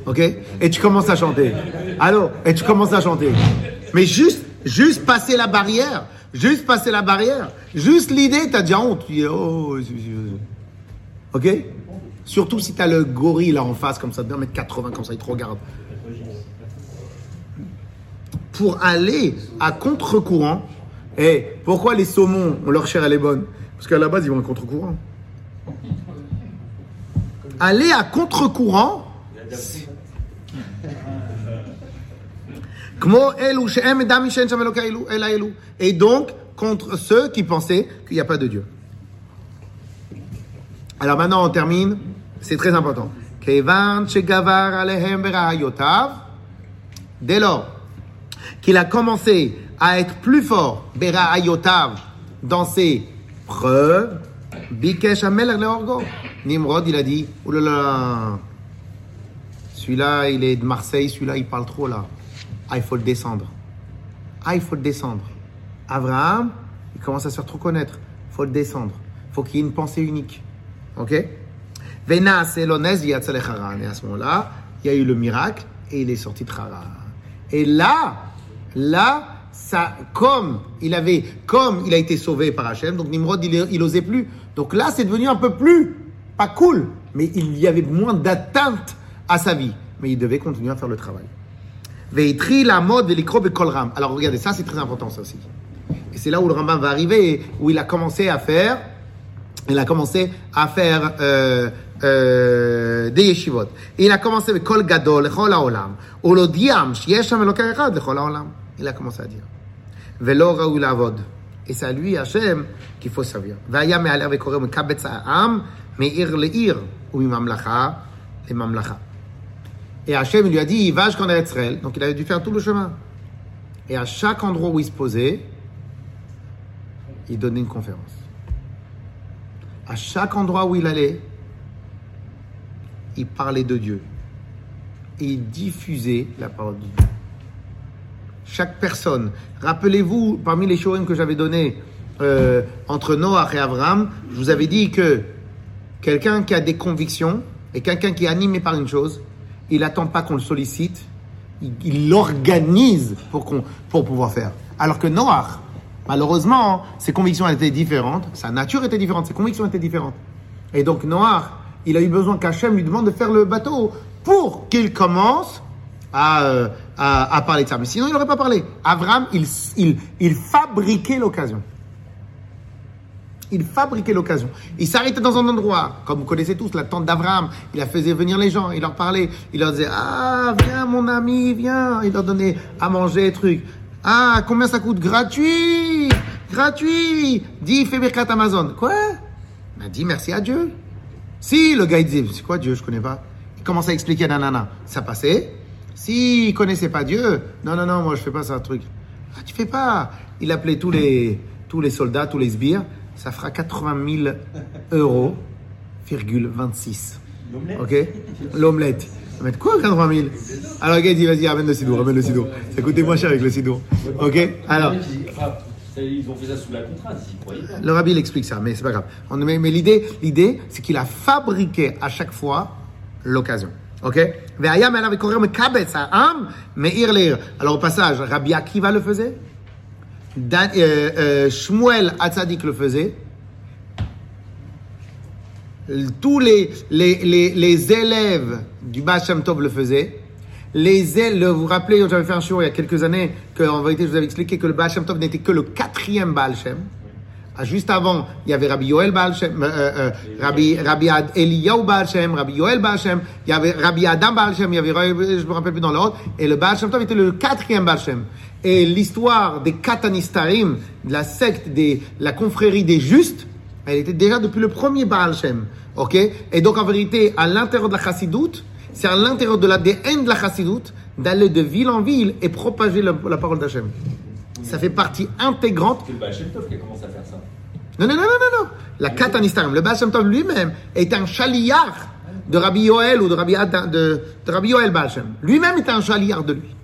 [SPEAKER 1] Ok? Et tu commences à chanter. Allô? Et tu commences à chanter. Mais juste, juste passer la barrière. Juste passer la barrière. Juste l'idée, t'as déjà honte. Tu dis, oh, ok? Surtout si t'as le gorille là en face, comme ça, de 1m80, comme ça, il te regarde. Pour aller à contre-courant, et pourquoi les saumons, on leur chair elle est bonne? Parce qu'à la base, ils vont à contre-courant. Aller à contre-courant, Et donc, contre ceux qui pensaient qu'il n'y a pas de Dieu. Alors maintenant, on termine. C'est très important. Dès lors qu'il a commencé à être plus fort, dans ses preuves, bikesh. Nimrod, il a dit, oulala, celui-là, il est de Marseille, celui-là, il parle trop là. Ah, il faut le descendre. Ah, il faut le descendre. Abraham, il commence à se faire trop connaître. Il faut le descendre. Il faut qu'il y ait une pensée unique. Ok? Elonez Yatzalech Haran. Et à ce moment-là, il y a eu le miracle et il est sorti de Haran. Et là, là, ça, comme il avait, comme il a été sauvé par Hachem, donc Nimrod, il, il osait plus. Donc là, c'est devenu un peu plus, pas cool, mais il y avait moins d'atteinte à sa vie. Mais il devait continuer à faire le travail. Veitri la mode velikro bekolram. Alors regardez, ça c'est très important ça aussi. Et c'est là où le Rambam va arriver, où il a commencé à faire, il a commencé à faire euh, euh, des yeshivot. Et il a commencé avec kol gadol lechol haolam, olodiam sheyesh ham elokei echad lechol haolam. Il a commencé à dire. Velo raoul avod. Et c'est à lui, Hachem, qu'il faut servir. Vaya me'aler vekorem mekabetz ha'am, me'ir le'ir, ou mimamlacha le'mamlacha. Et Hachem il lui a dit, va jusqu'en Eretzrel. Donc il avait dû faire tout le chemin. Et à chaque endroit où il se posait, il donnait une conférence. À chaque endroit où il allait, il parlait de Dieu. Il diffusait la parole de Dieu. Chaque personne. Rappelez-vous, parmi les shorim que j'avais donnés euh, entre Noach et Abraham, je vous avais dit que quelqu'un qui a des convictions et quelqu'un qui est animé par une chose, il n'attend pas qu'on le sollicite, il- l'organise pour, qu'on- pour pouvoir faire. Alors que Noach, malheureusement, ses convictions étaient différentes, sa nature était différente, ses convictions étaient différentes. Et donc Noach, il a eu besoin qu'Hachem lui demande de faire le bateau pour qu'il commence à, euh, à, à parler de ça. Mais sinon, il n'aurait pas parlé. Abraham, il, il, il fabriquait l'occasion. Il fabriquait l'occasion. Il s'arrêtait dans un endroit, comme vous connaissez tous, la tente d'Abraham. Il a faisait venir les gens, il leur parlait. Il leur disait Ah, viens mon ami, viens. Il leur donnait à manger, trucs. Ah, combien ça coûte? Gratuit Gratuit Dis, fais Amazon. Quoi? Il m'a dit merci à Dieu. Si le gars il disait C'est quoi Dieu? Je connais pas. Il commençait à expliquer nanana. Ça passait. S'il connaissait pas Dieu, non, non, non, moi je fais pas ça, truc. Ah, tu fais pas. Il appelait tous les, tous les soldats, tous les sbires. Ça fera 80 000 euros, virgule 26. Ok? L'omelette. Ça va mettre quoi 80 000 Alors gars dit vas-y, ramène le sidour, ramène le sidour. Ça coûtait moins cher avec le sidour. Ok? Alors,
[SPEAKER 5] Ils ont fait ça sous la contrainte, ils y croyaient pas.
[SPEAKER 1] le rabbi il explique ça, mais c'est pas grave. On- mais mais l'idée, l'idée, c'est qu'il a fabriqué à chaque fois l'occasion. Ok? Le'ir. Alors au passage, Rabbi Akiva le faisait, Euh, euh, Shmuel Hatzadik le faisait, tous les, les, les, les élèves du Baal Shem Tov le faisaient. Les élèves, vous vous rappelez, j'avais fait un show il y a quelques années, que en vérité, je vous avais expliqué que le Baal Tov n'était que le quatrième Baal Shem. Ah, Juste avant, il y avait Rabbi Yoel Baal Shem, euh, euh, Rabbi, Rabbi Ad- Eliyahu Baal Shem, Rabbi Yoel Baal Shem, il y avait Rabbi Adam Baal Shem, il y avait, je me rappelle plus dans l'ordre, et le Baal Shem Tov était le quatrième Baal Shem. Et l'histoire des Katanistarim, de la secte, des, la confrérie des justes, elle était déjà depuis le premier Baal Shem. Et donc, en vérité, à l'intérieur de la chassidoute, c'est à l'intérieur de l'ADN de la chassidoute d'aller de ville en ville et propager la, la parole d'Hachem. Ça fait partie intégrante
[SPEAKER 5] C'est le Baal Shem Tov qui a commencé à faire ça.
[SPEAKER 1] non, non, non, non, non, non. La Katanistarim. Le Baal Shem Tov lui-même est un chaliard de Rabbi Yoel ou de Rabbi, Ad- de, de Rabbi Yoel Baal Shem. Lui-même est un chaliard de lui.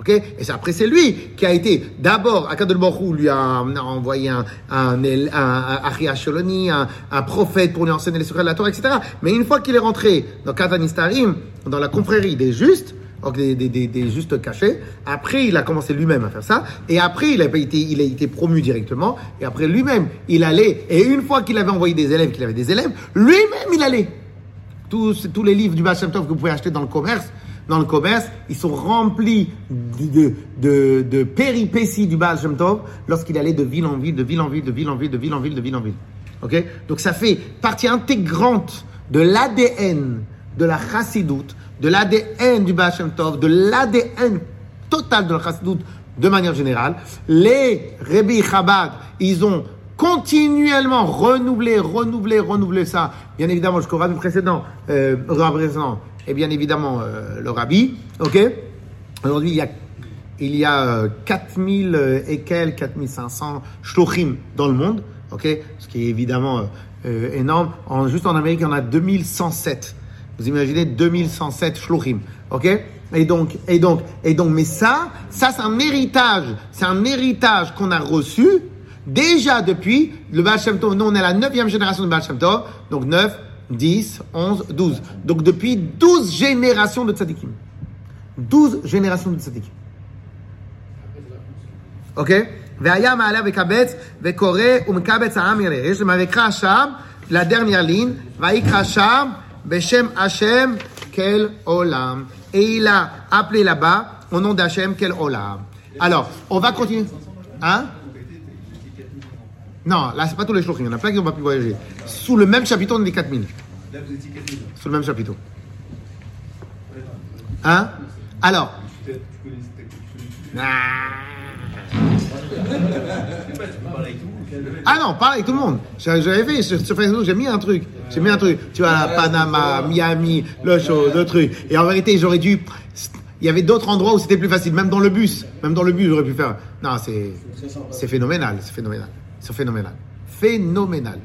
[SPEAKER 1] Ok? Et c'est après, c'est lui qui a été d'abord, Akadol Borou lui a, a envoyé un, un, Sholoni, un, un prophète pour lui enseigner les secrets de la Torah, etc. Mais une fois qu'il est rentré dans Katanistarim, dans la confrérie des justes, des, justes cachés, après il a commencé lui-même à faire ça, et après il a été, promu directement, et après lui-même il allait, et une fois qu'il avait envoyé des élèves, qu'il avait des élèves, lui-même il allait. Tous, les livres du Baal Shem Tov que vous pouvez acheter dans le commerce, dans le commerce, ils sont remplis de péripéties du Baal Shem Tov lorsqu'il allait de ville en ville, de ville en ville, de ville en ville, de ville en ville, de ville en ville. Ok? Donc ça fait partie intégrante de l'ADN de la chassidoute, de l'ADN du Baal Shem Tov, de l'ADN total de la chassidoute de manière générale. Les Rebbe Chabad, ils ont continuellement renouvelé, renouvelé, renouvelé ça. Bien évidemment, jusqu'au rabbi précédent, euh, précédent, et bien évidemment euh, le rabbi. Ok? Aujourd'hui, il y a, il y a euh, 4000 euh, et quelques, 4500 shlochim dans le monde. Ok? Ce qui est évidemment euh, euh, énorme. En, juste en Amérique, il y en a 2107. Vous imaginez 2107 shlochim. Ok et donc, et donc, et donc, mais ça, ça c'est un héritage, c'est un héritage qu'on a reçu déjà depuis le Baal Shem Tov. Nous, on est la neuvième génération du Baal Shem Tov, donc 9, 10, 11, 12. Donc depuis 12 générations de tzadikim. 12 générations de tzadikim. אוקיי? והיה מעלה וקבץ וקורא ומקבץ העם יראה. יש למה ויקרא שם, לדרניה לין, ויקרא שם Beshem Hashem, quel Olam. Et il a appelé là-bas, au nom d'Hachem, quel Olam. Alors, on va continuer. Hein? Non, là, c'est pas tous les jours, il y en a plein qui n'ont pas pu voyager. Sous le même chapiteau, on est 4000.
[SPEAKER 6] Là, vous étiez 4000.
[SPEAKER 1] Sous le même chapiteau. Hein? Alors. Ah. Ah non, parle avec tout le monde. J'avais fait sur, Facebook, j'ai mis un truc. J'ai mis un truc. Tu vois, Panama, Miami, le show, le truc. Et en vérité, j'aurais dû. Il y avait d'autres endroits où c'était plus facile, même dans le bus. Même dans le bus, j'aurais pu faire. Non, c'est. C'est phénoménal, c'est phénoménal. C'est phénoménal. Phénoménal.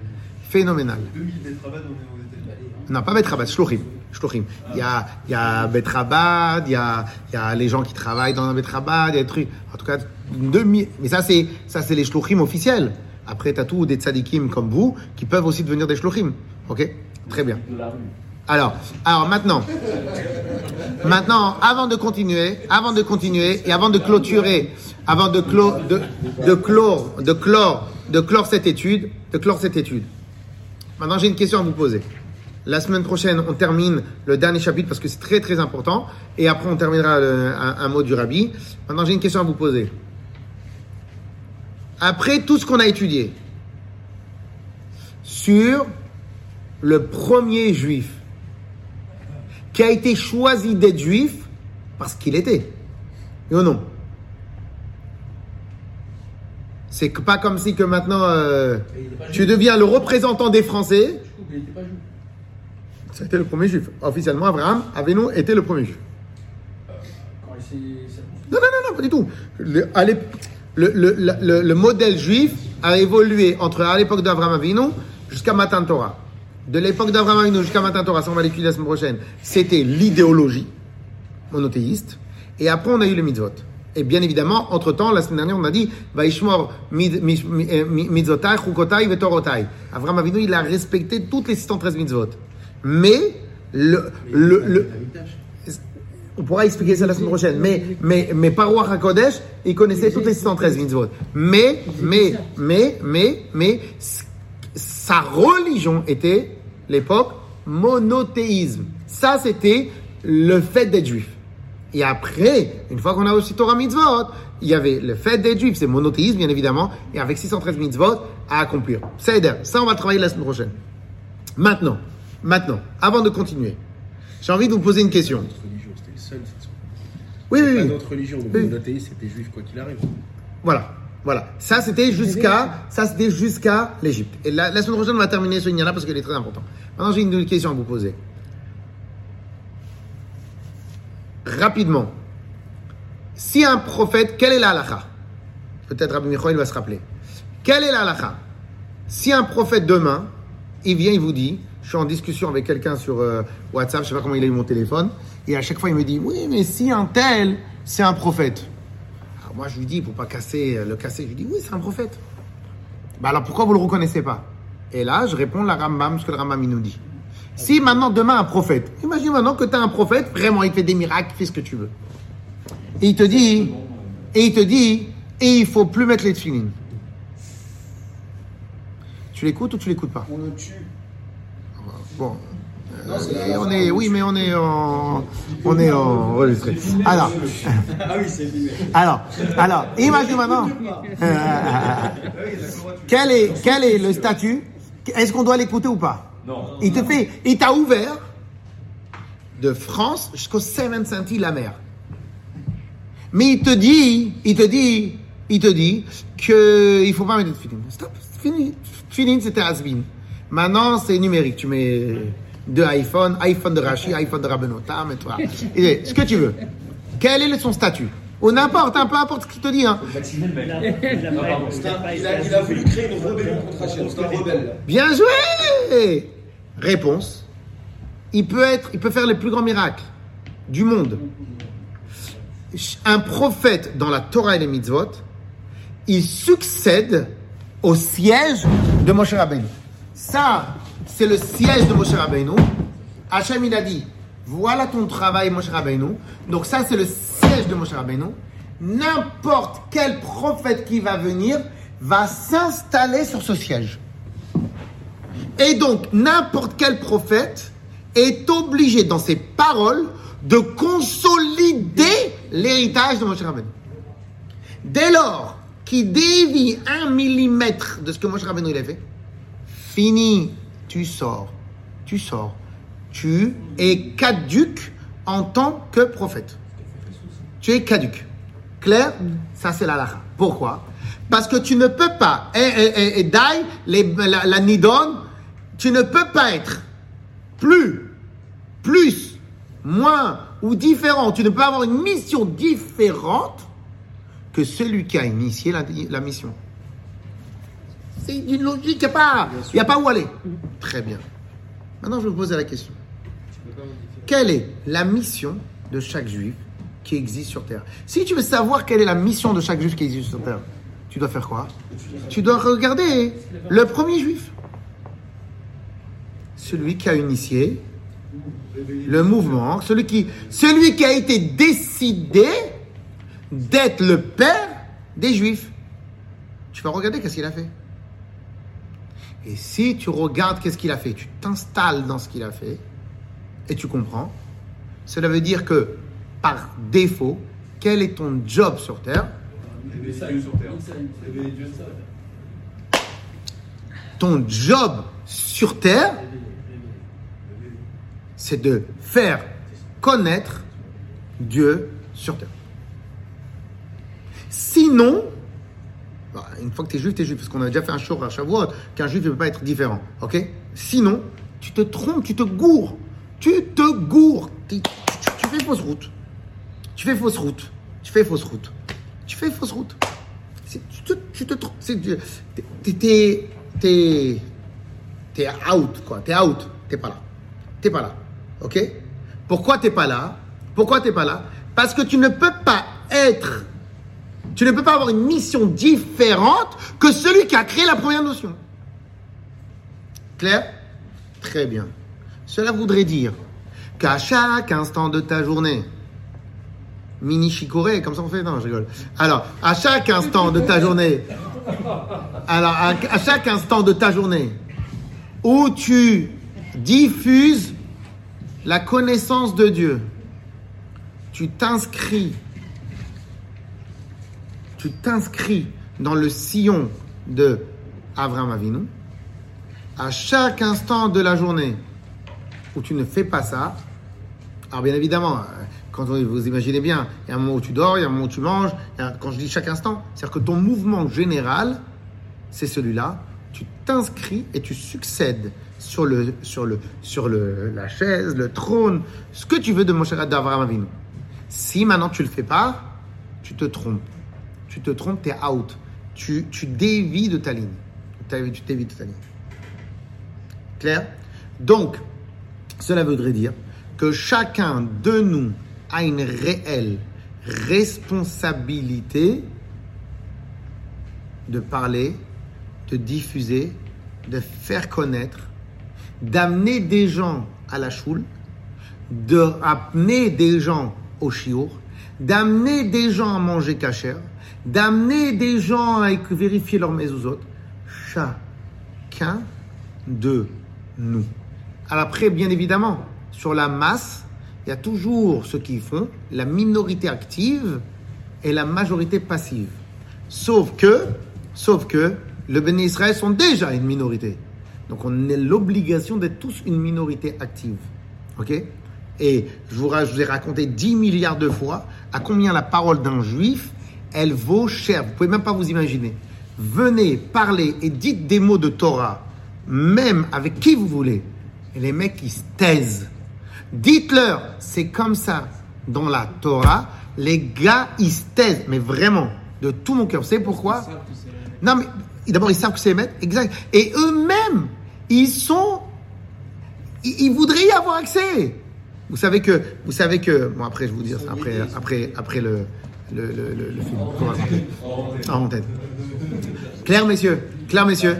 [SPEAKER 1] Phénoménal.
[SPEAKER 6] 2000 Betrabad, on est aux États-Unis.
[SPEAKER 1] Non, pas Betrabad, Shlochim. Shlochim. Il y a, il y a Betrabad, il y a, il y a les gens qui travaillent dans Betrabad, il y a des trucs. En tout cas, 2000. Mais ça, c'est, ça, c'est les Shlochim officiels. Après, tu as tous des tzadikim comme vous qui peuvent aussi devenir des Shlochim. Ok? Très bien. Alors, alors maintenant, maintenant, avant de continuer, avant de continuer et avant de clôturer, avant de clore, de, clore, de clore, de clore cette étude, de clore cette étude. Maintenant, j'ai une question à vous poser. La semaine prochaine, on termine le dernier chapitre parce que c'est très très important. Et après, on terminera un, un mot du rabbi. Maintenant, j'ai une question à vous poser. Après tout ce qu'on a étudié sur le premier juif qui a été choisi d'être juif parce qu'il était. Ou non? C'est pas comme si que maintenant euh, tu deviens le représentant des Français.
[SPEAKER 2] Il n'était pas juif.
[SPEAKER 1] C'était le premier juif. Officiellement, Abraham, Avinu était le premier juif?
[SPEAKER 2] Quand il s'est circoncis.
[SPEAKER 1] Non, non, non, non, pas du tout. Le, le- le- le- le modèle juif a évolué entre à l'époque d'Abraham Avinu jusqu'à Matan Torah. De l'époque d'Abraham Avinu jusqu'à Matan Torah, ça on va l'étudier la semaine prochaine, c'était l'idéologie monothéiste. Et après, on a eu le mitzvot. Et bien évidemment, entre-temps, la semaine dernière, on a dit Vaishmor eh, mi- mitzvotai, chukotai, vetorotai. Abraham Avinu, il a respecté toutes les 613 mitzvot. Mais, le, on pourra expliquer ça la semaine prochaine. Mais, mais, mais par HaKodesh, il connaissait toutes les 613 mitzvot. Mais, mais, mais, mais, mais, sa religion était, l'époque, monothéisme. Ça, c'était le fait d'être juif. Et après, une fois qu'on a aussi Torah mitzvot, il y avait le fait d'être juif, c'est monothéisme, bien évidemment, et avec 613 mitzvot à accomplir. Ça, ça, on va travailler la semaine prochaine. Maintenant, maintenant, avant de continuer, j'ai envie de vous poser une question.
[SPEAKER 8] Notre religion, c'était le seul. c'est ça.
[SPEAKER 1] Oui, oui,
[SPEAKER 8] Pas
[SPEAKER 1] oui.
[SPEAKER 8] d'autre religion. Donc,
[SPEAKER 1] Oui.
[SPEAKER 8] le monothéisme, c'était juif, quoi qu'il arrive.
[SPEAKER 1] Voilà. Voilà. Ça, c'était jusqu'à, ça, c'était jusqu'à l'Égypte. Et la, la semaine prochaine, on va terminer ce Inyana parce qu'il est très important. Maintenant, j'ai une question à vous poser. Rapidement. Si un prophète, quelle est la halakha? Peut-être Rabbi Michoel va se rappeler. Quelle est la halakha? Si un prophète demain, il vient, il vous dit, je suis en discussion avec quelqu'un sur euh, WhatsApp, je sais pas comment il a eu mon téléphone, et à chaque fois il me dit, oui, mais si un tel, c'est un prophète. Alors moi je lui dis, pour pas casser, euh, le casser, je lui dis, oui, c'est un prophète. Bah alors pourquoi vous le reconnaissez pas? Et là, je réponds la Rambam, ce que le Rambam il nous dit. Si maintenant, demain, un prophète, imagine maintenant que tu as un prophète, vraiment, il fait des miracles, il fait ce que tu veux. Et il te dit, et il te dit, et il faut plus mettre les tefilines. Tu l'écoutes ou tu l'écoutes pas?
[SPEAKER 3] On le tue.
[SPEAKER 1] Bon. On est, oui, mais on est en, on est en enregistré. Alors,
[SPEAKER 3] Ah oui, c'est filmé.
[SPEAKER 1] alors, alors, imagine maintenant. Quel est, quel est le statut? Est-ce qu'on doit l'écouter ou pas?
[SPEAKER 5] Non.
[SPEAKER 1] Il te fait, il t'a ouvert de France jusqu'au 75 la mer. Mais il te dit, il te dit, il te dit que il faut pas mettre de feeling. Stop, fini. Feeling, c'était Asbin. Maintenant, c'est numérique. Tu mets deux iPhone, iPhone de Rashi, iPhone de Rabbenotam, et toi. Ce que tu veux. Quel est son statut? Ou n'importe, hein, peu importe ce qu'il te dit. Hein.
[SPEAKER 3] Il a, il a voulu créer une rébellion contre Hachem. C'est un rebelle.
[SPEAKER 1] Bien joué Réponse. Il peut être, il peut faire les plus grands miracles du monde. Un prophète dans la Torah et les mitzvot, il succède au siège de Moshe Rabbeinu. Ça, c'est le siège de Moshe Rabbeinu. Hachem, il a dit, voilà ton travail, Moshe Rabbeinu. Donc ça, c'est le siège de Moshe Rabbeinu. N'importe quel prophète qui va venir va s'installer sur ce siège. Et donc, n'importe quel prophète est obligé, dans ses paroles, de consolider l'héritage de Moshe Rabbeinu. Dès lors qu'il dévie un millimètre de ce que Moshe Rabbeinu il a fait, fini, tu sors, tu sors. Tu es caduque en tant que prophète. Tu es caduque. Clair? Ça, c'est la lacha. Pourquoi? Parce que tu ne peux pas, et, et, et, et Dai, les- la, la Nidon, tu ne peux pas être plus, plus, moins ou différent. Tu ne peux avoir une mission différente que celui qui a initié la, la mission. C'est une logique, il n'y a, a pas où aller. Très bien. Maintenant, je vais vous poser la question. Quelle est la mission de chaque juif qui existe sur Terre? Si tu veux savoir quelle est la mission de chaque juif qui existe sur Terre, tu dois faire quoi? Tu dois regarder le premier juif. Celui qui a initié le mouvement, celui qui, celui qui a été décidé d'être le père des juifs. Tu vas regarder qu'est-ce qu'il a fait. Et si tu regardes qu'est-ce qu'il a fait, tu t'installes dans ce qu'il a fait et tu comprends, cela veut dire que par défaut, quel est ton job sur Terre?
[SPEAKER 6] Sur terre.
[SPEAKER 1] Ton job sur Terre, c'est de faire connaître Dieu sur Terre. Sinon, bah, une fois que tu es juif, tu es juif, parce qu'on a déjà fait un show à Shavuot, qu'un juif ne peut pas être différent. Ok? Sinon, tu te trompes, tu te gourres. Tu te gourres. Tu, fais fausse route. Tu fais fausse route. Tu fais fausse route. Tu fais fausse route. Tu te, tu te trompes. T'es, t'es out, quoi. T'es out. T'es pas là. T'es pas là. Ok? Pourquoi t'es pas là? Pourquoi t'es pas là? Parce que tu ne peux pas être tu ne peux pas avoir une mission différente que celui qui a créé la première notion. Clair Très bien. Cela voudrait dire qu'à chaque instant de ta journée, mini chicoré, comme ça on fait Non, je rigole. Alors, à chaque instant de ta journée, alors à, à chaque instant de ta journée, où tu diffuses la connaissance de Dieu, tu t'inscris tu t'inscris dans le sillon de Avram Avinu, à chaque instant de la journée où tu ne fais pas ça, alors bien évidemment, euh, Quand on- vous imaginez bien, il y a un moment où tu dors, il y a un moment où tu manges. quand je dis chaque instant, c'est-à-dire que ton mouvement général, c'est celui-là. Tu t'inscris et tu succèdes sur le sur le sur le la chaise, le trône, ce que tu veux de mon cher d'Avraham Avinu. Si maintenant tu le fais pas, tu te trompes. Tu te trompes, tu es out. Tu, tu de ta ligne. Tu dévis de ta ligne. Clair? Donc, cela voudrait dire que chacun de nous a une réelle responsabilité de parler, de diffuser, de faire connaître, d'amener des gens à la choule, de ramener des gens au chiour, d'amener des gens à manger cachère, d'amener des gens à vérifier leurs mezuzot. Chacun de nous. Après, bien évidemment, sur la masse, il y a toujours ceux qui font la minorité active et la majorité passive. Sauf que, sauf que, le Béni Israël sont déjà une minorité. Donc on a l'obligation d'être tous une minorité active. Ok? Et je vous, je vous ai raconté 10 milliards de fois à combien la parole d'un juif, elle vaut cher. Vous pouvez même pas vous imaginer. Venez parler et dites des mots de Torah, même avec qui vous voulez. Et les mecs, ils se taisent. Dites-leur, c'est comme ça dans la Torah. Les gars, ils se taisent, mais vraiment, de tout mon cœur. Vous savez pourquoi? Non, mais d'abord, ils savent que c'est les maîtres, exact. Et eux-mêmes, ils sont. Ils, ils voudraient y avoir accès. Vous savez que. Vous savez que. Bon, après, je vais vous dire ça, après, après, après le, le, film. va raconter. Ah, en. Claire, messieurs, clair, messieurs.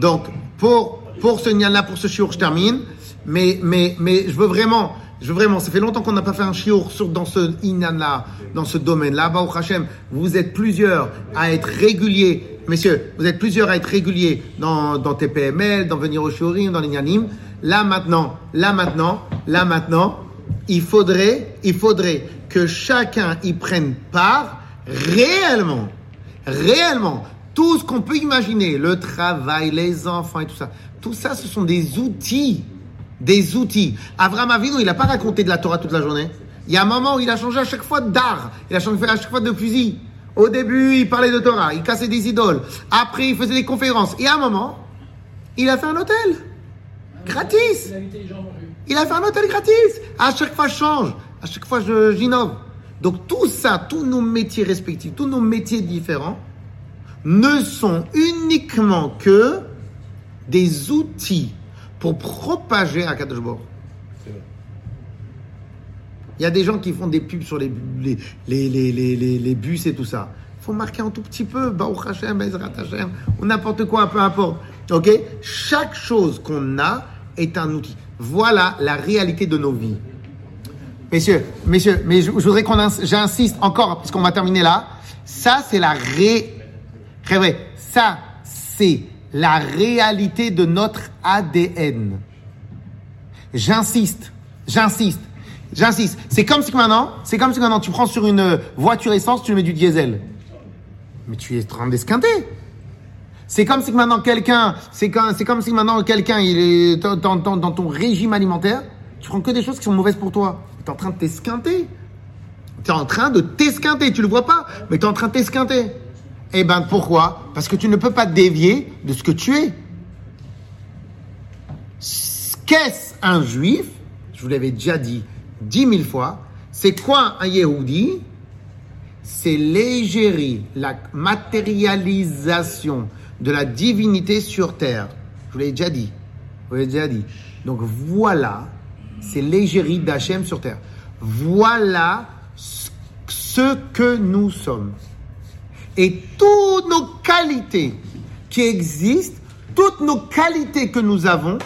[SPEAKER 1] Donc, pour, pour ce là pour ce chiour, je termine. Mais, mais, mais je veux vraiment, je veux vraiment, ça fait longtemps qu'on n'a pas fait un chiour sur, dans ce inyan-là, dans ce domaine-là. Baruch Hashem, vous êtes plusieurs à être réguliers. Messieurs, vous êtes plusieurs à être réguliers dans, dans TPML, dans venir au shiurim, dans l'inyanim. Là maintenant, là maintenant, là maintenant, il faudrait, il faudrait que chacun y prenne part réellement réellement, tout ce qu'on peut imaginer, le travail, les enfants et tout ça, tout ça, ce sont des outils. Des outils. Avraham Avinu, il n'a pas raconté de la Torah toute la journée. Il y a un moment où il a changé à chaque fois d'art. Il a changé à chaque fois de fusil. Au début, il parlait de Torah, il cassait des idoles. Après, il faisait des conférences. Et à un moment, il a fait un hôtel. Gratis.
[SPEAKER 2] Il a
[SPEAKER 1] fait un hôtel gratis. À chaque fois, je change. À chaque fois, je- j'innove. Donc, tout ça, tous nos métiers respectifs, tous nos métiers différents, ne sont uniquement que des outils pour propager à Kadosh. Il y a des gens qui font des pubs sur les, les, les, les, les, les- les bus et tout ça. Il faut marquer un tout petit peu, Baruch Hashem, Bezrat Hashem, ou n'importe quoi, peu importe. Ok? Chaque chose qu'on a est un outil. Voilà la réalité de nos vies. Messieurs, messieurs, mais je, voudrais qu'on ins- j'insiste encore, parce qu'on va terminer là. Ça, c'est la ré... Vrai. Ça, c'est la réalité de notre ADN. J'insiste, j'insiste, j'insiste. C'est comme si maintenant, c'est comme si maintenant tu prends sur une voiture essence, tu mets du diesel. Mais tu es en train d'esquinter. C'est comme si maintenant quelqu'un, c'est comme, comme si maintenant quelqu'un, il est dans, ton régime alimentaire, tu prends que des choses qui sont mauvaises pour toi. Tu es en train de t'esquinter. Tu es en train de t'esquinter. Tu le vois pas, mais tu es en train de t'esquinter. Eh ben pourquoi? Parce que tu ne peux pas dévier de ce que tu es. Qu'est-ce un juif? Je vous l'avais déjà dit dix mille fois. C'est quoi un Yehudi? C'est l'égérie, la matérialisation de la divinité sur terre. Je vous l'ai déjà dit. Vous déjà dit. Donc voilà, c'est l'égérie d'Hachem sur terre. Voilà ce- ce que nous sommes. Et toutes nos qualités qui existent, toutes nos qualités que nous avons,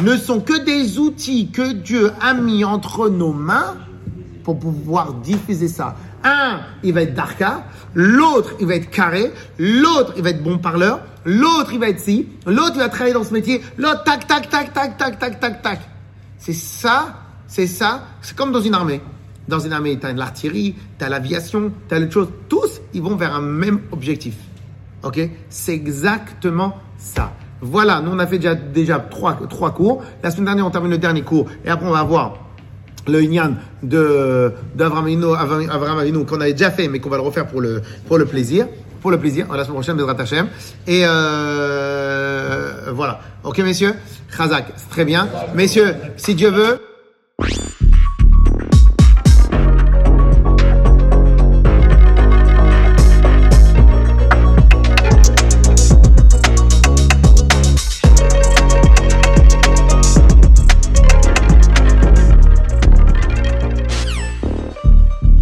[SPEAKER 1] ne sont que des outils que Dieu a mis entre nos mains pour pouvoir diffuser ça. Un, il va être darka, l'autre, il va être carré, l'autre, il va être bon parleur, l'autre il va être ci, l'autre il va travailler dans ce métier, l'autre tac, tac, tac, tac, tac, tac, tac, tac. C'est ça, c'est ça, c'est comme dans une armée. Dans une armée, tu as l'artillerie, tu as l'aviation, tu as les choses, tous ils vont vers un même objectif. Ok? C'est exactement ça. Voilà, nous on a fait déjà, déjà trois, trois cours. La semaine dernière, on termine le dernier cours et après on va voir le Inyan d'Avram Avinu, Avinu qu'on avait déjà fait mais qu'on va le refaire pour le, pour le plaisir pour le plaisir. La semaine prochaine, Bezrat Et euh, voilà. Ok, messieurs? Khazak, très bien. Messieurs, si Dieu veut.